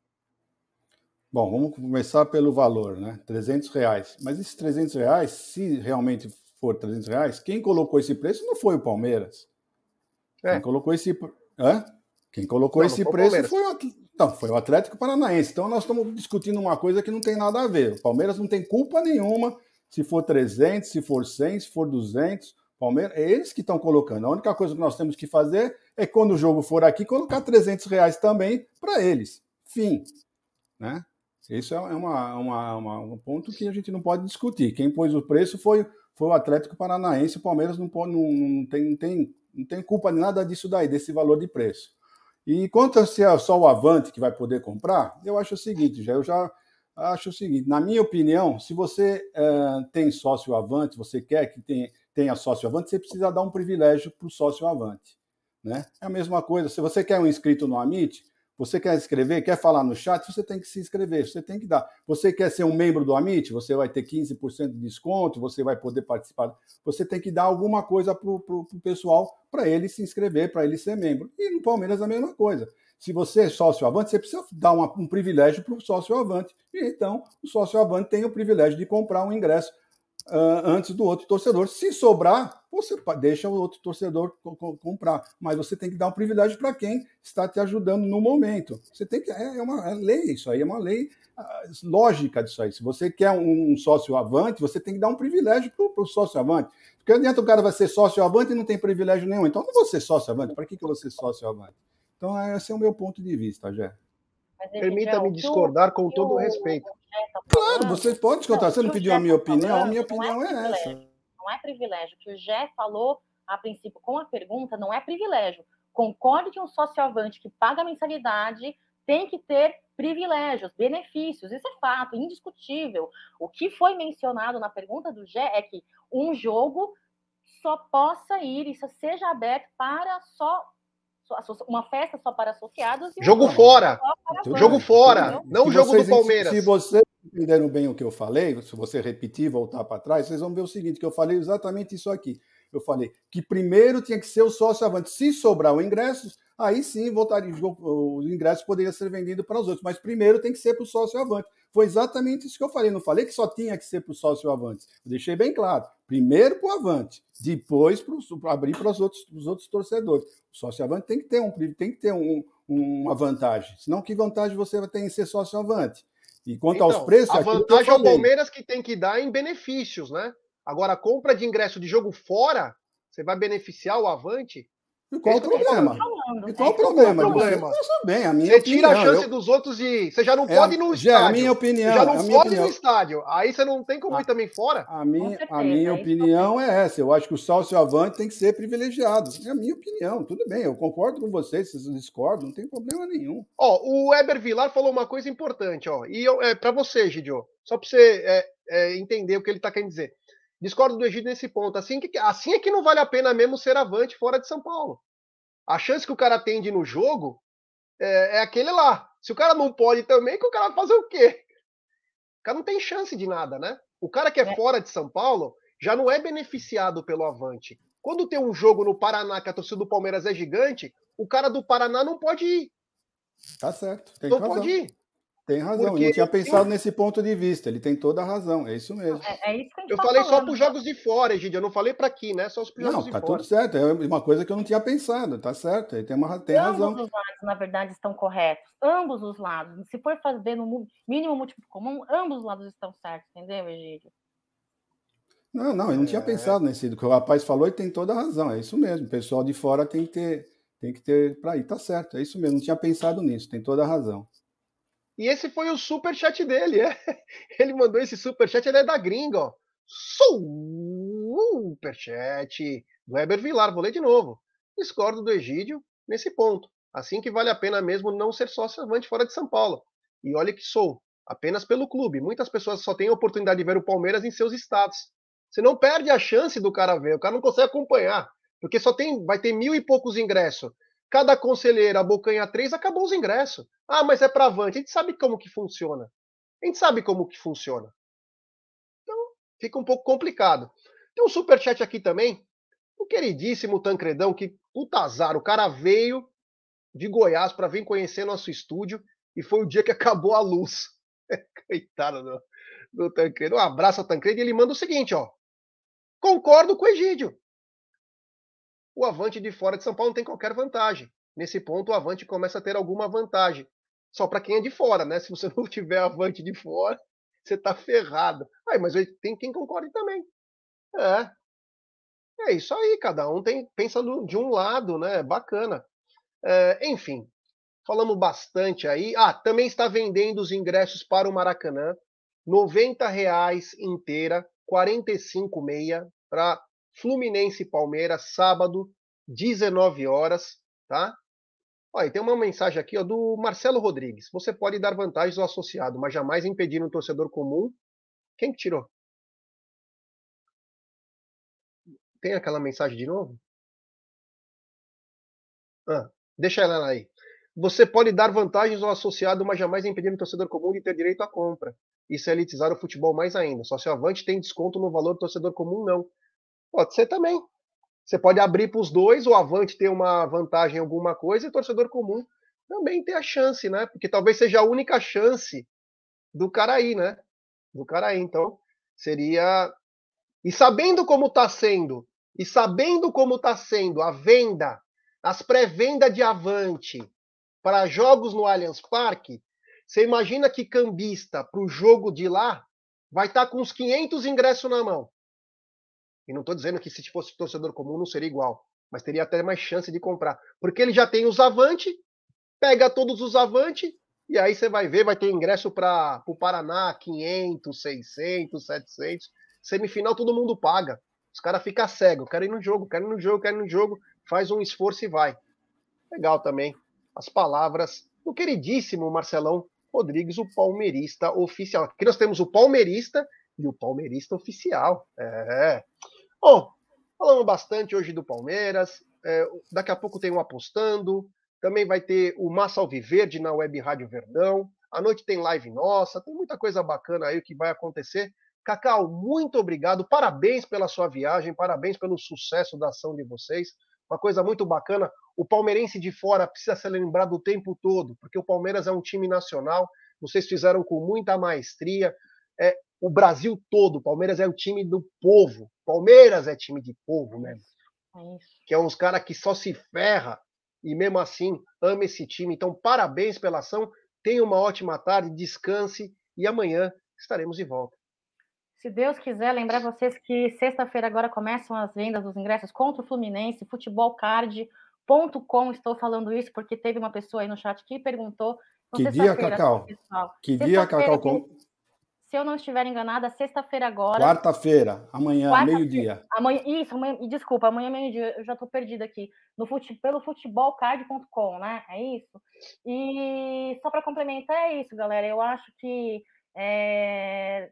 Bom, vamos começar pelo valor, né? 300 reais. Mas esses 300 reais, se realmente for 300 reais, quem colocou esse preço não foi o Palmeiras. É. Quem colocou esse... Hã? Quem colocou não, esse não preço foi o, não, foi o Atlético Paranaense. Então nós estamos discutindo uma coisa que não tem nada a ver. O Palmeiras não tem culpa nenhuma se for 300, se for 100, se for 200. Palmeiras, é eles que estão colocando. A única coisa que nós temos que fazer é quando o jogo for aqui colocar 300 reais também para eles. Fim, né? Isso é uma, uma, uma, um ponto que a gente não pode discutir. Quem pôs o preço foi, foi o Atlético Paranaense. O Palmeiras não, pode, não, não, tem, não, tem, não tem culpa de nada disso daí, desse valor de preço. E quanto a se é só o Avante que vai poder comprar, eu acho o seguinte, já eu já acho o seguinte, na minha opinião, se você uh, tem sócio Avante, você quer que tenha, tenha sócio Avante, você precisa dar um privilégio para o sócio Avante. Né? É a mesma coisa, se você quer um inscrito no Amit, você quer escrever, quer falar no chat, você tem que se inscrever, você tem que dar. Você quer ser um membro do Amit, você vai ter 15% de desconto, você vai poder participar. Você tem que dar alguma coisa para o pessoal para ele se inscrever, para ele ser membro. E no Palmeiras a mesma coisa. Se você é sócio avante, você precisa dar uma, um privilégio para o sócio avante. E então o sócio avante tem o privilégio de comprar um ingresso uh, antes do outro torcedor. Se sobrar, você deixa o outro torcedor comprar. Mas você tem que dar um privilégio para quem está te ajudando no momento. Você tem que. É, é uma é lei, isso aí é uma lei uh, lógica disso aí. Se você quer um, um sócio avante, você tem que dar um privilégio para o sócio avante. Porque adianta o cara vai ser sócio avante e não tem privilégio nenhum. Então não vou ser sócio avante. Para que, que eu vou ser sócio avante? Então, esse é o meu ponto de vista, Jé. Permita-me discordar com todo o respeito. Tá claro, você pode discordar. Você não pediu a minha tá opinião, a minha opinião é, é essa. Não é privilégio. O que o Jé falou a princípio com a pergunta não é privilégio. Concorde que um socioavante que paga mensalidade tem que ter privilégios, benefícios. Isso é fato, indiscutível. O que foi mencionado na pergunta do Gé é que um jogo só possa ir, isso seja aberto para só uma festa só para associados. jogo fora! Jogo fora! Não o jogo do Palmeiras. Se vocês entenderam bem o que eu falei, se você repetir, voltar para trás, vocês vão ver o seguinte, que eu falei exatamente isso aqui. Eu falei que primeiro tinha que ser o sócio avante. Se sobrar o ingressos, aí sim voltaria, os ingressos poderiam ser vendidos para os outros. Mas primeiro tem que ser para o sócio avante. Foi exatamente isso que eu falei. Não falei que só tinha que ser para o sócio avante. Eu deixei bem claro. Primeiro para o avante, depois para abrir para os outros, os outros torcedores. O sócio avante tem que ter, um, tem que ter um, uma vantagem. Senão, que vantagem você vai ter em ser sócio avante? E quanto então, aos preços. A vantagem é o Palmeiras que tem que dar em benefícios, né? Agora, a compra de ingresso de jogo fora, você vai beneficiar o Avante? E qual o problema? E qual o problema? Problema? Bem, a minha você opinião, tira a chance eu... dos outros de. Você já não é, pode ir no estádio. Já, a minha opinião. Você já não pode ir no estádio. Aí você não tem como ir também fora. A minha, certeza, a minha é opinião é essa. Eu acho que o sócio avante tem que ser privilegiado. É a minha opinião. Tudo bem, eu concordo com vocês. Vocês discordam, não tem problema nenhum. Ó, o Eber Vilar falou uma coisa importante, ó. E eu, é, para você, Gidio, só para você é, é, entender o que ele está querendo dizer. Discordo do Egídio nesse ponto. Assim, que, assim é que não vale a pena mesmo ser avante fora de São Paulo. A chance que o cara tem de ir no jogo é, é aquele lá. Se o cara não pode também, que o cara vai fazer o quê? O cara não tem chance de nada, né? O cara que é, é. fora de São Paulo já não é beneficiado pelo Avante. Quando tem um jogo no Paraná que a torcida do Palmeiras é gigante, o cara do Paraná não pode ir. Tá certo. não razão. pode ir. Tem razão, Porque... não tinha pensado nesse ponto de vista. Ele tem toda a razão, é isso mesmo. É, é isso que a gente eu tá falei falando. só para os jogos de fora, Egidio. Eu não falei para aqui, né? Só os jogos não, de tá fora. tudo certo. É uma coisa que eu não tinha pensado, tá certo. Ele tem, uma, tem Ambos razão. Ambos os lados, na verdade, estão corretos. Ambos os lados. Se for fazer no mínimo múltiplo comum, ambos os lados estão certos, entendeu, Egídio? Não, não, eu não é. tinha pensado nesse. O que o rapaz falou e tem toda a razão. É isso mesmo. O pessoal de fora tem que ter, tem que ter para ir. Tá certo, é isso mesmo. Não tinha pensado nisso, tem toda a razão. E esse foi o super chat dele. É. Ele mandou esse super chat, ele é da gringa, ó. Super chat Weber Vilar. Vou ler de novo. Discordo do Egídio nesse ponto. Assim que vale a pena mesmo não ser sócio avante fora de São Paulo. E olha que sou, apenas pelo clube. Muitas pessoas só têm a oportunidade de ver o Palmeiras em seus estados. Você não perde a chance do cara ver, o cara não consegue acompanhar, porque só tem, vai ter mil e poucos ingressos. Cada conselheiro abocanha três, acabou os ingressos. Ah, mas é para avante. A gente sabe como que funciona. A gente sabe como que funciona. Então, fica um pouco complicado. Tem um superchat aqui também. O queridíssimo Tancredão, que puta azar. O cara veio de Goiás para vir conhecer nosso estúdio e foi o dia que acabou a luz. Coitado do, do Tancredo. Um abraço ao Tancredo e ele manda o seguinte, ó. Concordo com o Egídio o Avante de fora de São Paulo não tem qualquer vantagem. Nesse ponto, o Avante começa a ter alguma vantagem. Só para quem é de fora, né? Se você não tiver Avante de fora, você tá ferrado. Ai, mas tem quem concorde também. É. É isso aí, cada um tem pensa de um lado, né? Bacana. É, enfim, falamos bastante aí. Ah, também está vendendo os ingressos para o Maracanã. R$ reais inteira, 45 meia para Fluminense e Palmeiras, sábado, 19 horas, tá? Olha, tem uma mensagem aqui ó, do Marcelo Rodrigues. Você pode dar vantagens ao associado, mas jamais impedir um torcedor comum. Quem que tirou? Tem aquela mensagem de novo? Ah, deixa ela aí. Você pode dar vantagens ao associado, mas jamais impedir um torcedor comum de ter direito à compra. Isso é elitizar o futebol mais ainda. Só se o avante tem desconto no valor do torcedor comum, não. Pode ser também. Você pode abrir para os dois, o Avante ter uma vantagem em alguma coisa e o torcedor comum também ter a chance, né? Porque talvez seja a única chance do cara né? Do cara. Então, seria. E sabendo como está sendo, e sabendo como está sendo a venda, as pré-vendas de Avante para jogos no Allianz Parque, você imagina que cambista para o jogo de lá vai estar tá com uns 500 ingressos na mão. E não estou dizendo que se fosse torcedor comum não seria igual, mas teria até mais chance de comprar. Porque ele já tem os Avante, pega todos os Avante, e aí você vai ver, vai ter ingresso para o Paraná, 500, 600, 700. Semifinal todo mundo paga. Os caras ficam cegos, querem ir no jogo, querem ir no jogo, querem ir no jogo, faz um esforço e vai. Legal também as palavras do queridíssimo Marcelão Rodrigues, o palmeirista oficial. Aqui nós temos o palmeirista e o palmeirista oficial. É. Bom, falamos bastante hoje do Palmeiras. É, daqui a pouco tem um apostando. Também vai ter o Massa Alviverde na Web Rádio Verdão. À noite tem live nossa. Tem muita coisa bacana aí que vai acontecer Cacau, muito obrigado, parabéns pela sua viagem, parabéns pelo sucesso da ação de vocês. Uma coisa muito bacana, o palmeirense de fora precisa ser lembrado o tempo todo, porque o Palmeiras é um time nacional, vocês fizeram com muita maestria. É, o Brasil todo, o Palmeiras é o time do povo. Palmeiras é time de povo mesmo. É que é uns caras que só se ferra e mesmo assim ama esse time. Então, parabéns pela ação. Tenha uma ótima tarde, descanse e amanhã estaremos de volta. Se Deus quiser, lembrar vocês que sexta-feira agora começam as vendas dos ingressos contra o Fluminense, futebolcard.com. Estou falando isso porque teve uma pessoa aí no chat que perguntou. Então, que dia, Cacau? Pessoal, que dia, Cacau? Com... Se eu não estiver enganada, sexta-feira agora. Quarta-feira, amanhã, meio-dia. Amanhã, isso, amanhã, desculpa, amanhã meio-dia, eu já estou perdida aqui. No fute, pelo futebolcard.com, né? É isso. E só para complementar, é isso, galera. Eu acho que é,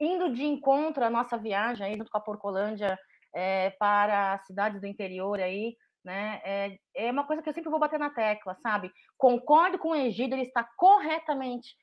indo de encontro à nossa viagem aí, junto com a Porcolândia é, para as cidades do interior aí, né? É, é uma coisa que eu sempre vou bater na tecla, sabe? Concordo com o Egídio, ele está corretamente,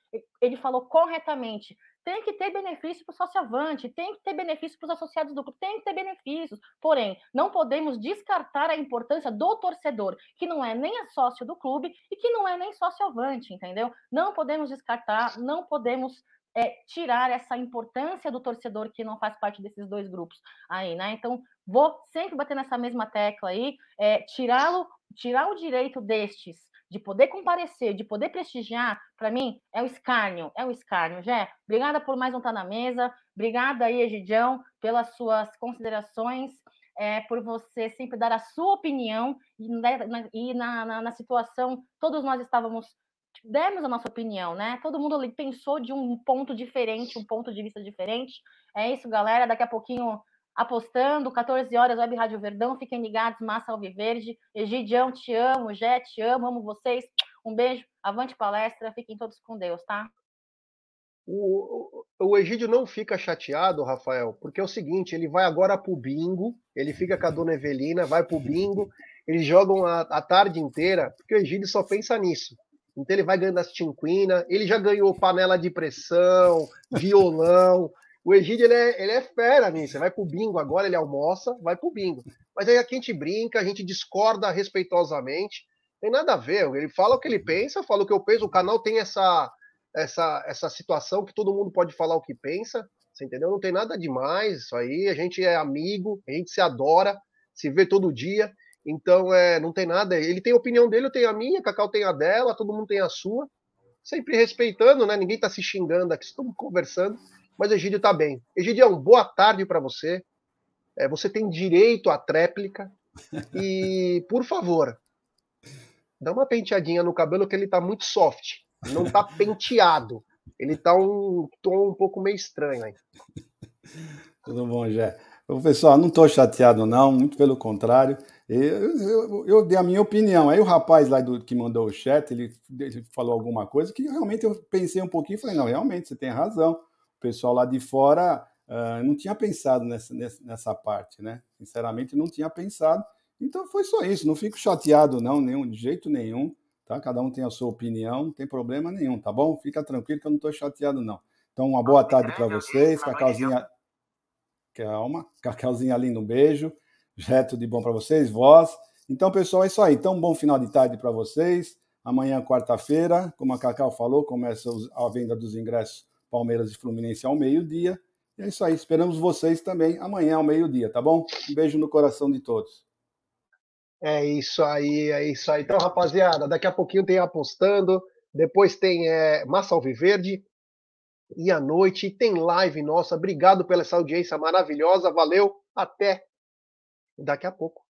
ele falou corretamente. Tem que ter benefício para o sociavante, tem que ter benefício para os associados do clube, tem que ter benefícios. Porém, não podemos descartar a importância do torcedor, que não é nem sócio do clube e que não é nem sociavante, entendeu? Não podemos descartar, não podemos é, tirar essa importância do torcedor que não faz parte desses dois grupos aí, né? Então, vou sempre bater nessa mesma tecla aí, é, tirá-lo, tirar o direito destes de poder comparecer, de poder prestigiar, para mim, é o escárnio, é o escárnio, Jé. Obrigada por mais um Tá na Mesa, obrigada aí, Egidião, pelas suas considerações, é, por você sempre dar a sua opinião, e, né, e na, na, na situação, todos nós estávamos demos a nossa opinião, né? Todo mundo pensou de um ponto diferente, um ponto de vista diferente. É isso, galera. Daqui a pouquinho apostando, 14 horas, Web Rádio Verdão. Fiquem ligados, Massa Alviverde. Egidião, te amo. Jé, te amo, amo vocês. Um beijo, avante palestra. Fiquem todos com Deus, tá? O, o Egídio não fica chateado, Rafael, porque é o seguinte: ele vai agora pro bingo, ele fica com a dona Evelina, vai pro bingo, eles jogam a, a tarde inteira, porque o Egídio só pensa nisso. Então ele vai ganhando as tinquinas, ele já ganhou panela de pressão, violão. O Egídio, ele é, ele é fera nisso. Você vai pro bingo agora, ele almoça, vai pro bingo. Mas aí aqui a gente brinca, a gente discorda respeitosamente. Tem nada a ver. Ele fala o que ele pensa, fala o que eu penso. O canal tem essa, essa, essa situação que todo mundo pode falar o que pensa. Você entendeu? Não tem nada demais isso aí. A gente é amigo, a gente se adora, se vê todo dia. Então, é, não tem nada. Ele tem a opinião dele, eu tenho a minha, a Cacau tem a dela, todo mundo tem a sua. Sempre respeitando, né? Ninguém está se xingando aqui, estamos conversando. Mas Egídio está bem. Egidião, boa tarde para você. É, você tem direito à tréplica. E, por favor, dá uma penteadinha no cabelo que ele está muito soft. Não está penteado. Ele está um tom um pouco meio estranho aí. Tudo bom, Jé. Pessoal, não estou chateado, não, muito pelo contrário. Eu, eu, eu, dei a minha opinião. Aí o rapaz lá do, que mandou o chat, ele, ele, falou alguma coisa que realmente eu pensei um pouquinho e falei, não, realmente, você tem razão. O pessoal lá de fora uh, não tinha pensado nessa, nessa, nessa, parte, né? Sinceramente, não tinha pensado. Então foi só isso. Não fico chateado, não, nenhum, de jeito nenhum. Tá? Cada um tem a sua opinião, não tem problema nenhum, tá bom? Fica tranquilo que eu não estou chateado, não. Então, uma boa tarde para vocês. Cacauzinha. Calma. Cacauzinha lindo, um beijo. Reto de bom para vocês, voz. Então, pessoal, é isso aí. Então, um bom final de tarde para vocês. Amanhã, quarta-feira, como a Cacau falou, começa a venda dos ingressos Palmeiras e Fluminense ao meio-dia. E é isso aí. Esperamos vocês também amanhã ao meio-dia, tá bom? Um beijo no coração de todos. É isso aí, é isso aí. Então, rapaziada, daqui a pouquinho tem apostando, depois tem é, Massa Alviverde e à noite tem live nossa. Obrigado pela essa audiência maravilhosa, valeu, até daqui a pouco.